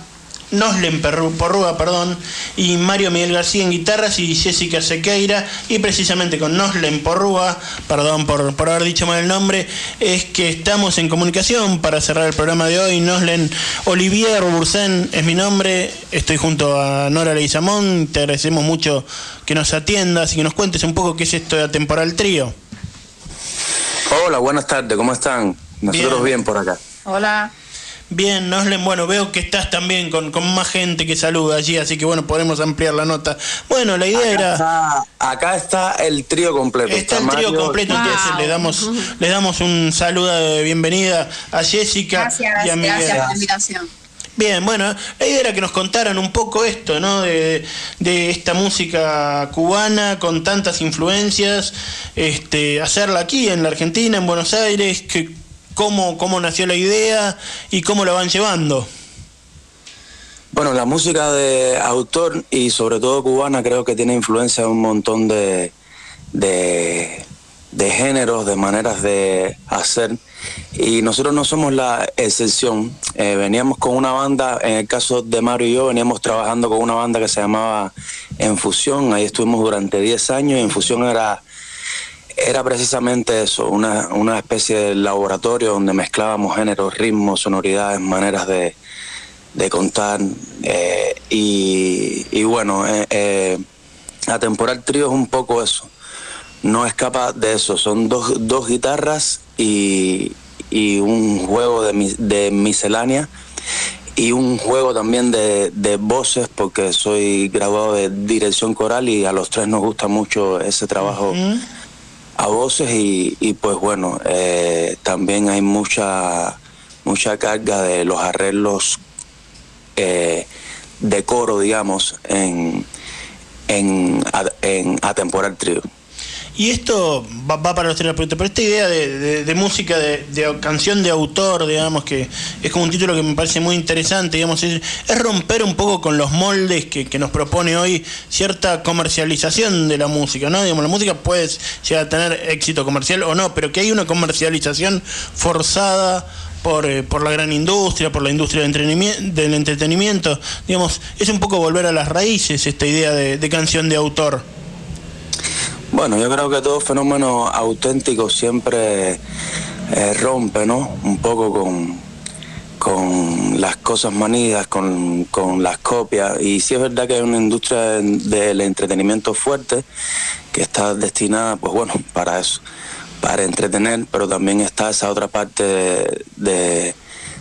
Noslen Porrúa, perdón, y Mario Miguel García en guitarras y Jessica Sequeira, y precisamente con Noslen Porrúa, perdón por, por haber dicho mal el nombre, es que estamos en comunicación para cerrar el programa de hoy. Noslen Olivier Bursen es mi nombre, estoy junto a Nora Leizamón, te agradecemos mucho que nos atiendas y que nos cuentes un poco qué es esto de Atemporal Trío.
Hola, buenas tardes, ¿cómo están? Nosotros bien, por acá.
Hola.
Bien, Noslen, bueno, veo que estás también con, con más gente que saluda allí, así que bueno, podemos ampliar la nota. Bueno, la idea
Acá
era...
está, acá está el trío completo.
Está el trío
Mario-
completo, entonces le damos, le damos un saludo de bienvenida a Jessica
Gracias,
y a Miguel.
gracias por la invitación.
Bien, bueno, la idea era que nos contaran un poco esto, ¿no? De, de esta música cubana con tantas influencias, este, hacerla aquí en la Argentina, en Buenos Aires, que, cómo, cómo nació la idea y cómo la van llevando.
Bueno, la música de autor y sobre todo cubana creo que tiene influencia de un montón de, de, géneros, de maneras de hacer. Y nosotros no somos la excepción. Eh, veníamos con una banda, en el caso de Mario y yo, veníamos trabajando con una banda que se llamaba Enfusión. Ahí estuvimos durante 10 años Enfusión era era precisamente eso, una, una especie de laboratorio donde mezclábamos géneros, ritmos, sonoridades, maneras de, de contar. eh, y, y bueno, eh, eh, Trío es un poco eso. No escapa de eso. Son dos, dos guitarras y, y un juego de, de miscelánea y un juego también de, de voces porque soy graduado de dirección coral y a los tres nos gusta mucho ese trabajo a voces y, pues bueno, eh, también hay mucha, mucha carga de los arreglos eh, de coro, digamos, en, en, en Trio.
Y esto va, va para los terapeutas, pero esta idea de, de- música, de, canción de autor, digamos, que es como un título que me parece muy interesante, digamos, es, romper un poco con los moldes que, nos propone hoy cierta comercialización de la música, ¿no? Digamos, la música puede llegar a tener éxito comercial o no, pero que hay una comercialización forzada por, eh, por la gran industria, por la industria del entretenimiento, del entretenimiento, digamos, es un poco volver a las raíces esta idea de, de canción de autor.
Bueno, yo creo que todo fenómeno auténtico siempre eh, rompe, ¿no? Un poco con, con las cosas manidas, con, con las copias. Y sí es verdad que hay una industria del entretenimiento fuerte que está destinada, pues bueno, para eso, para entretener, pero también está esa otra parte de, de-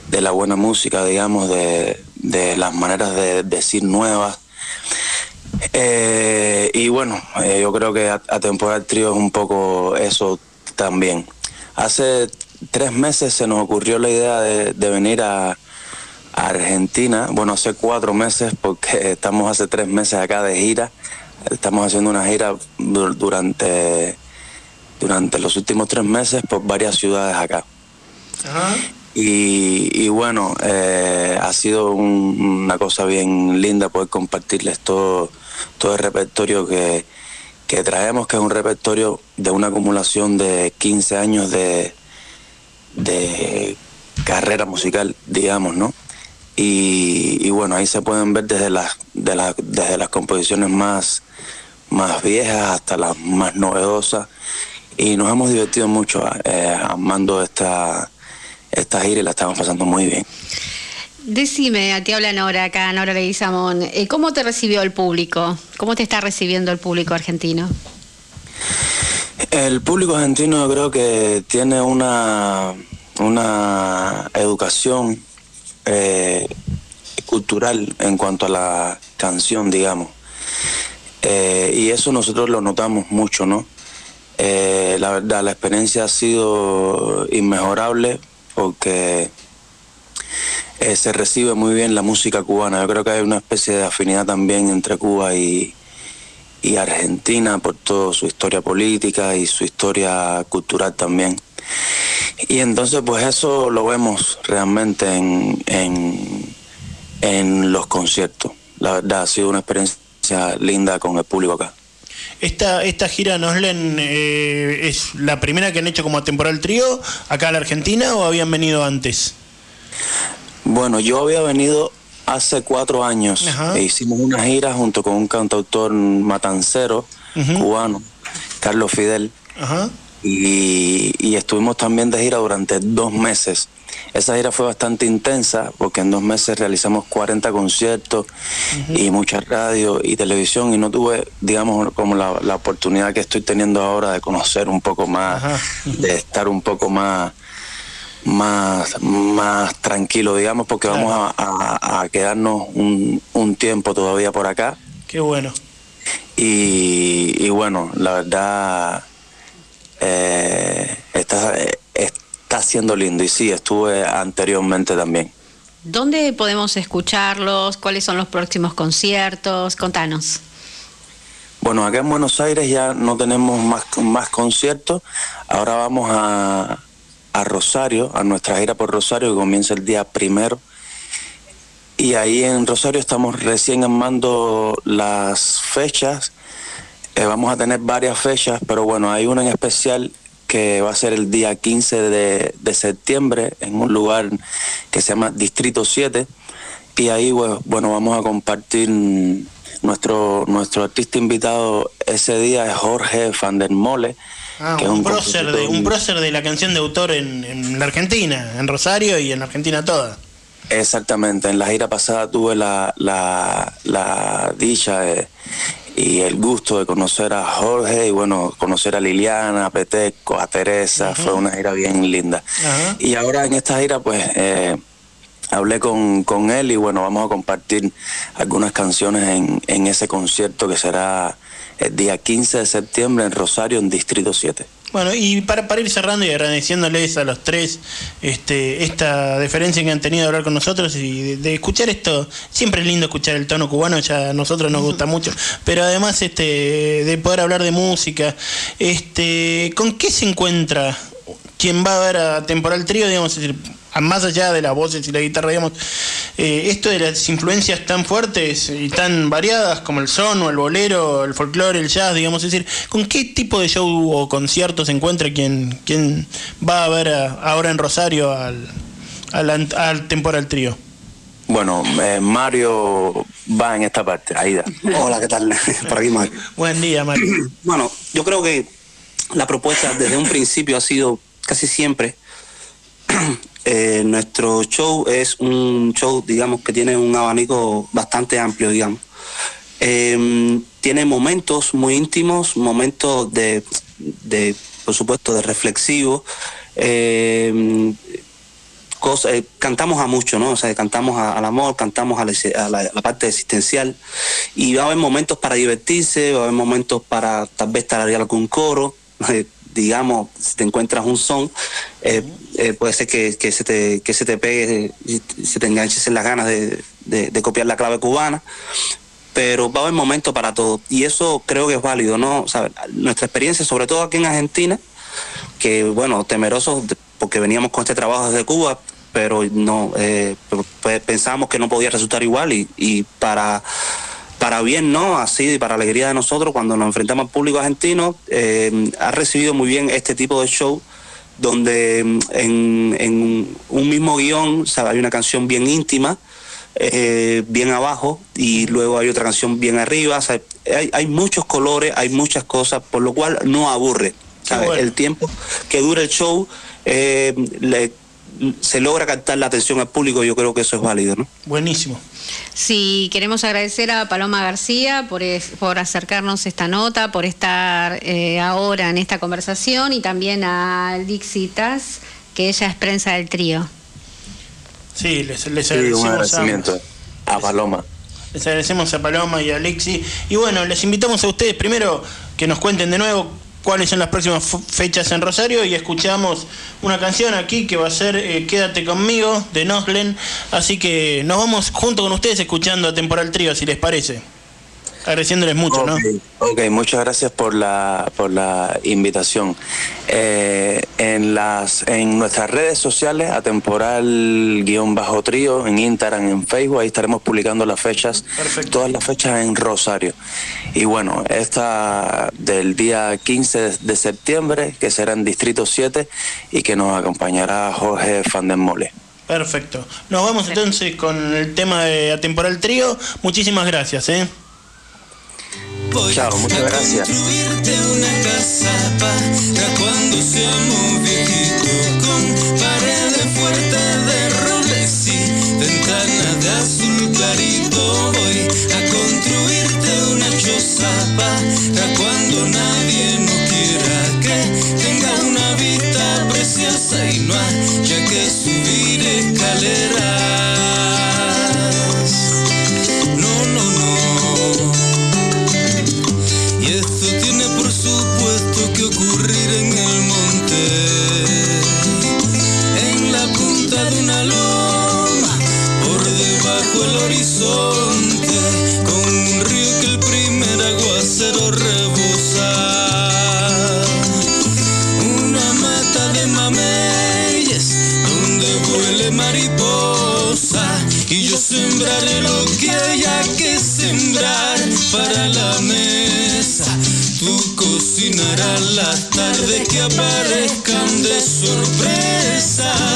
de la buena música, digamos, de, de las maneras de decir nuevas. Eh, y bueno, eh, yo creo que a, Atemporal Trío es un poco eso también. Hace tres meses se nos ocurrió la idea de, de venir a, a Argentina. Bueno, hace cuatro meses porque estamos hace tres meses acá de gira. Estamos haciendo una gira du- durante, durante los últimos tres meses por varias ciudades acá. Y, y bueno, eh, ha sido un- una cosa bien linda poder compartirles todo, todo el repertorio que, que traemos, que es un repertorio de una acumulación de 15 años de, de carrera musical, digamos, ¿no? Y, bueno, ahí se pueden ver desde las, de las, desde las composiciones más, más viejas hasta las más novedosas. Y nos hemos divertido mucho eh, amando esta, esta gira y la estamos pasando muy bien.
Decime, te habla Nora acá, Nora Leguizamón. Eh, ¿Cómo te recibió el público? ¿Cómo te está recibiendo el público argentino?
El público argentino creo que tiene una, una educación eh, cultural en cuanto a la canción, digamos. Eh, y eso nosotros lo notamos mucho, ¿no? La verdad, la experiencia ha sido inmejorable porque eh, se recibe muy bien la música cubana. Yo creo que hay una especie de afinidad también entre Cuba y, y Argentina por toda su historia política y su historia cultural también. Y entonces pues eso lo vemos realmente en, en, los conciertos. La verdad ha sido una experiencia linda con el público acá.
Esta, esta gira Noslen eh, es la primera que han hecho como temporal trío acá a la Argentina o habían venido antes?
Bueno, yo había venido hace cuatro años e hicimos una gira junto con un cantautor matancero cubano, Carlos Fidel,
Ajá.
y, y estuvimos también de gira durante dos meses. Esa gira fue bastante intensa porque en dos meses realizamos 40 conciertos y mucha radio y televisión y no tuve, digamos, como la, la oportunidad que estoy teniendo ahora de conocer un poco más, de estar un poco más más, más tranquilo, digamos, porque vamos a, a- a quedarnos un, un tiempo todavía por acá.
Qué bueno.
Y, y bueno, la verdad eh, está, está siendo lindo. Y sí, estuve anteriormente también.
¿Dónde podemos escucharlos? ¿Cuáles son los próximos conciertos? Contanos.
Bueno, acá en Buenos Aires ya no tenemos más, más conciertos. Ahora vamos a, a Rosario, a nuestra gira por Rosario, que comienza el día primero. Y ahí en Rosario estamos recién armando las fechas. Eh, vamos a tener varias fechas, pero bueno, hay una en especial que va a ser el día 15 de, de septiembre en un lugar que se llama Distrito 7. Y ahí, bueno, vamos a compartir nuestro, nuestro artista invitado ese día es Jorge Van Mole.
Ah,
que
un, prócer de, un prócer de la canción de autor en, en la Argentina, en Rosario y en la Argentina toda.
Exactamente, en la gira pasada tuve la, la, la dicha de- y el gusto de conocer a Jorge y bueno, conocer a Liliana, a Peteco, a Teresa, fue una gira bien linda. Y ahora en esta gira pues eh, hablé con, con él y bueno, vamos a compartir algunas canciones en, en ese concierto que será día 15 de septiembre en Rosario, en Distrito 7.
Bueno, y para, para ir cerrando y agradeciéndoles a los tres este, esta deferencia que han tenido de hablar con nosotros y de, escuchar esto, siempre es lindo escuchar el tono cubano, ya a nosotros nos gusta mucho, pero además este, de poder hablar de música, este, ¿con qué se encuentra quien va a ver a Temporal Trío, digamos, más allá de las voces y la guitarra, digamos, eh, esto de las influencias tan fuertes y tan variadas como el son o el bolero, el folclore, el jazz, digamos, es decir, ¿con qué tipo de show o concierto se encuentra quien, quien va a ver a- ahora en Rosario al, al Temporal Trío?
Bueno, eh, Mario va en esta parte, Aida.
Hola, ¿qué tal? Por aquí, Mario.
Buen día, Mario.
Bueno, yo creo que la propuesta desde un principio ha sido casi siempre. Eh, nuestro show es un show, digamos, que tiene un abanico bastante amplio, digamos. Eh, tiene momentos muy íntimos, momentos de, de por supuesto, de reflexivo. eh, cosas, eh, cantamos a mucho, ¿no? O sea, cantamos al amor, cantamos a la parte existencial y va a haber momentos para divertirse, va a haber momentos para tal vez tararear algún coro, eh, digamos, si te encuentras un son, eh, eh, puede ser que, que se te, que se te pegue, se te enganches en las ganas de, de- de copiar la clave cubana, pero va a haber momentos para todo y eso creo que es válido, ¿no? O sea, nuestra experiencia, sobre todo aquí en Argentina, que bueno, temerosos porque veníamos con este trabajo desde Cuba, pero no eh, p- p- pensamos que no podía resultar igual y, y para para bien no, así y para alegría de nosotros cuando nos enfrentamos al público argentino, eh, ha recibido muy bien este tipo de show donde mm, en, en un mismo guion hay una canción bien íntima, eh, bien abajo y luego hay otra canción bien arriba. sea, hay, hay muchos colores, hay muchas cosas, por lo cual no aburre. El tiempo que dura el show eh, le- se logra captar la atención al público, yo creo que eso es válido. ¿no?
Buenísimo.
Sí, queremos agradecer a Paloma García por, es- por acercarnos esta nota, por estar eh, ahora en esta conversación y también a Dixitas, que ella es prensa del trío.
Sí, les, les
Sí, un
agradecemos a
agradecimiento a Paloma.
Les agradecemos a Paloma y a Alexi. Y bueno, les invitamos a ustedes primero que nos cuenten de nuevo cuáles son las próximas fechas en Rosario y escuchamos una canción aquí que va a ser eh, Quédate conmigo de Noslen. Así que nos vamos junto con ustedes escuchando a Temporal Trío, si les parece. Agradeciéndoles mucho, ¿no?
Ok, muchas gracias por la, por la invitación. Eh, en, las, en nuestras redes sociales, atemporal-bajo trío, en Instagram, en Facebook, ahí estaremos publicando las fechas, todas las fechas en Rosario. Y bueno, esta del día 15 de, de septiembre, que será en Distrito 7, y que nos acompañará Jorge Fandenmole.
Perfecto. Nos vamos entonces con el tema de Atemporal Trío. Muchísimas gracias, ¿eh?
Chao, muchas gracias.
Aparezcan de sorpresa.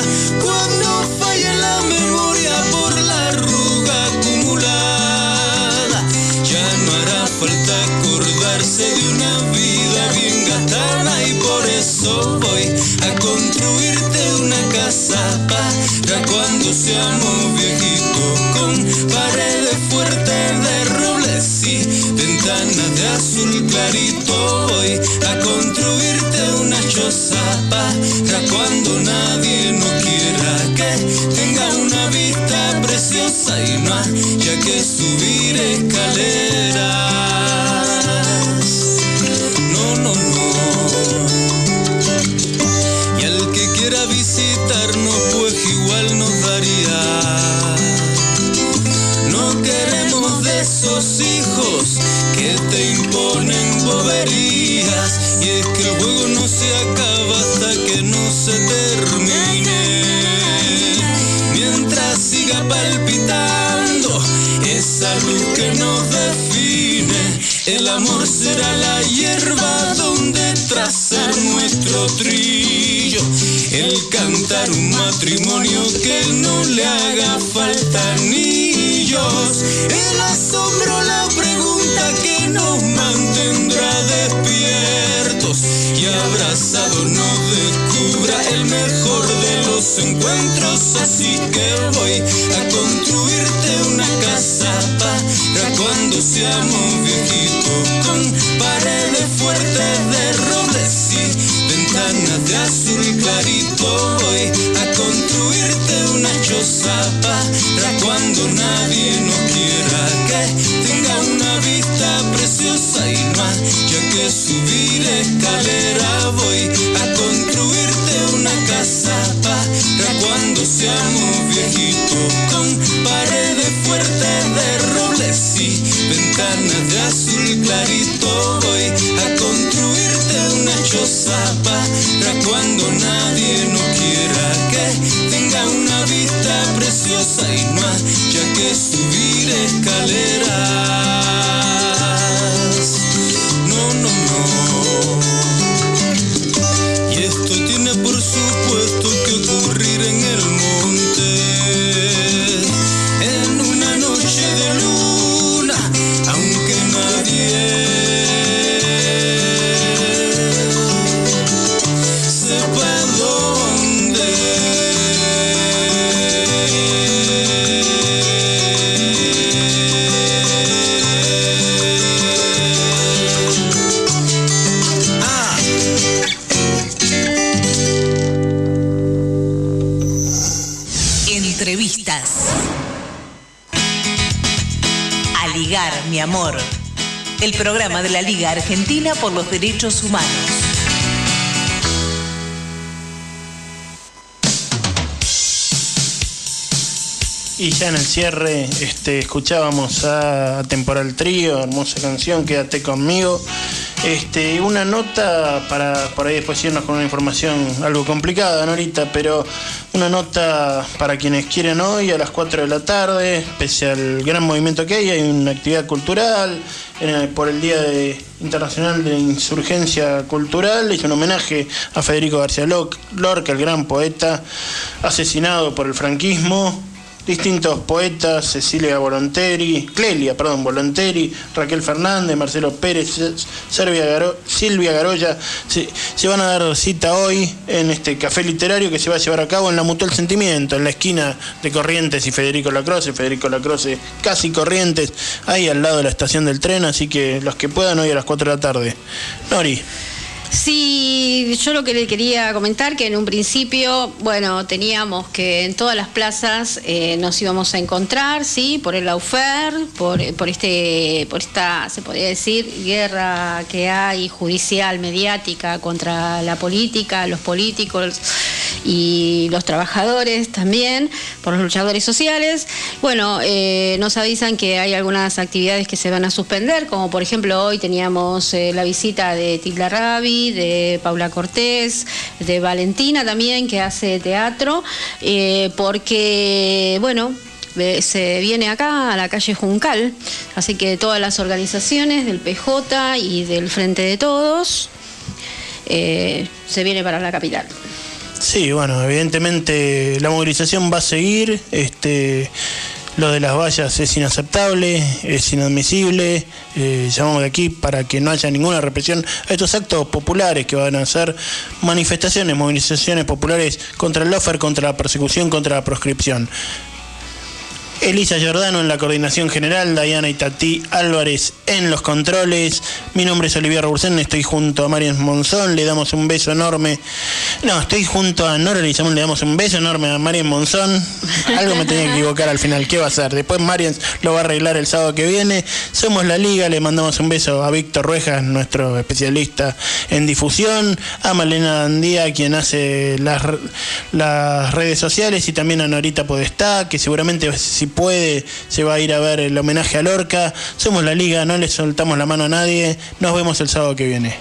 El cantar un matrimonio que no le haga falta anillos. El asombro, la pregunta que nos mantendrá despiertos y abrazados nos descubra el mejor de los encuentros. Así que voy a construirte una casa para cuando seamos viejitos con paredes fuertes de robles ventanas de azul clarito. Voy a construirte una choza para cuando nadie nos quiera que tenga una vista preciosa y no haya que subir escalera. Voy a construirte una casa para cuando seamos viejitos con paredes fuertes de robles y ventanas de azul clarito. Voy a construirte una para cuando nadie nos quiera que tenga una vista preciosa y no haya que subir escaleras.
La Liga Argentina por los Derechos Humanos.
Y ya en el cierre este, escuchábamos a Temporal Trío, hermosa canción, Quédate conmigo. Este, una nota para por ahí después irnos con una información algo complicada, ahorita, pero una nota para quienes quieren hoy a las 4 de la tarde, pese al gran movimiento que hay, hay una actividad cultural por el Día de- Internacional de Insurgencia Cultural, es un homenaje a Federico García Lorca, el gran poeta asesinado por el franquismo distintos poetas, Cecilia Volonteri, Clelia, perdón, Volonteri, Raquel Fernández, Marcelo Pérez, Silvia, Garo- Garoya, se, se van a dar cita hoy en este café literario que se va a llevar a cabo en la Mutual Sentimiento, en la esquina de Corrientes y Federico Lacroce, Federico Lacroce casi Corrientes, ahí al lado de la estación del tren, así que los que puedan hoy a las 4 de la tarde. Nori.
Sí, yo lo que le quería comentar que en un principio, bueno, teníamos que en todas las plazas eh, nos íbamos a encontrar, sí, por el Laufer, por, por este, por esta, se podría decir, guerra que hay judicial, mediática contra la política, los políticos y los trabajadores también, por los luchadores sociales. Bueno, eh, nos avisan que hay algunas actividades que se van a suspender, como por ejemplo hoy teníamos eh, la visita de Tilda Rabi, de Paula Cortés, de Valentina también, que hace teatro, eh, porque, bueno, eh, se viene acá a la calle Juncal, así que todas las organizaciones del PJ y del Frente de Todos eh, se viene para la capital.
Sí, bueno, evidentemente la movilización va a seguir. Este, lo de las vallas es inaceptable, es inadmisible. Eh, llamamos de aquí para que no haya ninguna represión a estos actos populares que van a ser manifestaciones, movilizaciones populares contra el lofer, contra la persecución, contra la proscripción. Elisa Giordano en la coordinación general, Dayana Itatí Álvarez en los controles. Mi nombre es Olivier Robursen, estoy junto a Marian Monzón, le damos un beso enorme. No, estoy junto a Nora Lizamón, le damos un beso enorme a Marian Monzón. Algo me tenía que equivocar al final, ¿qué va a hacer? Después Marian lo va a arreglar el sábado que viene. Somos la Liga, le mandamos un beso a Víctor Ruejas, nuestro especialista en difusión, a Malena Andía, quien hace las, las redes sociales, y también a Norita Podestá, que seguramente si si puede, se va a ir a ver el homenaje a Lorca. Somos la liga, no le soltamos la mano a nadie. Nos vemos el sábado que viene.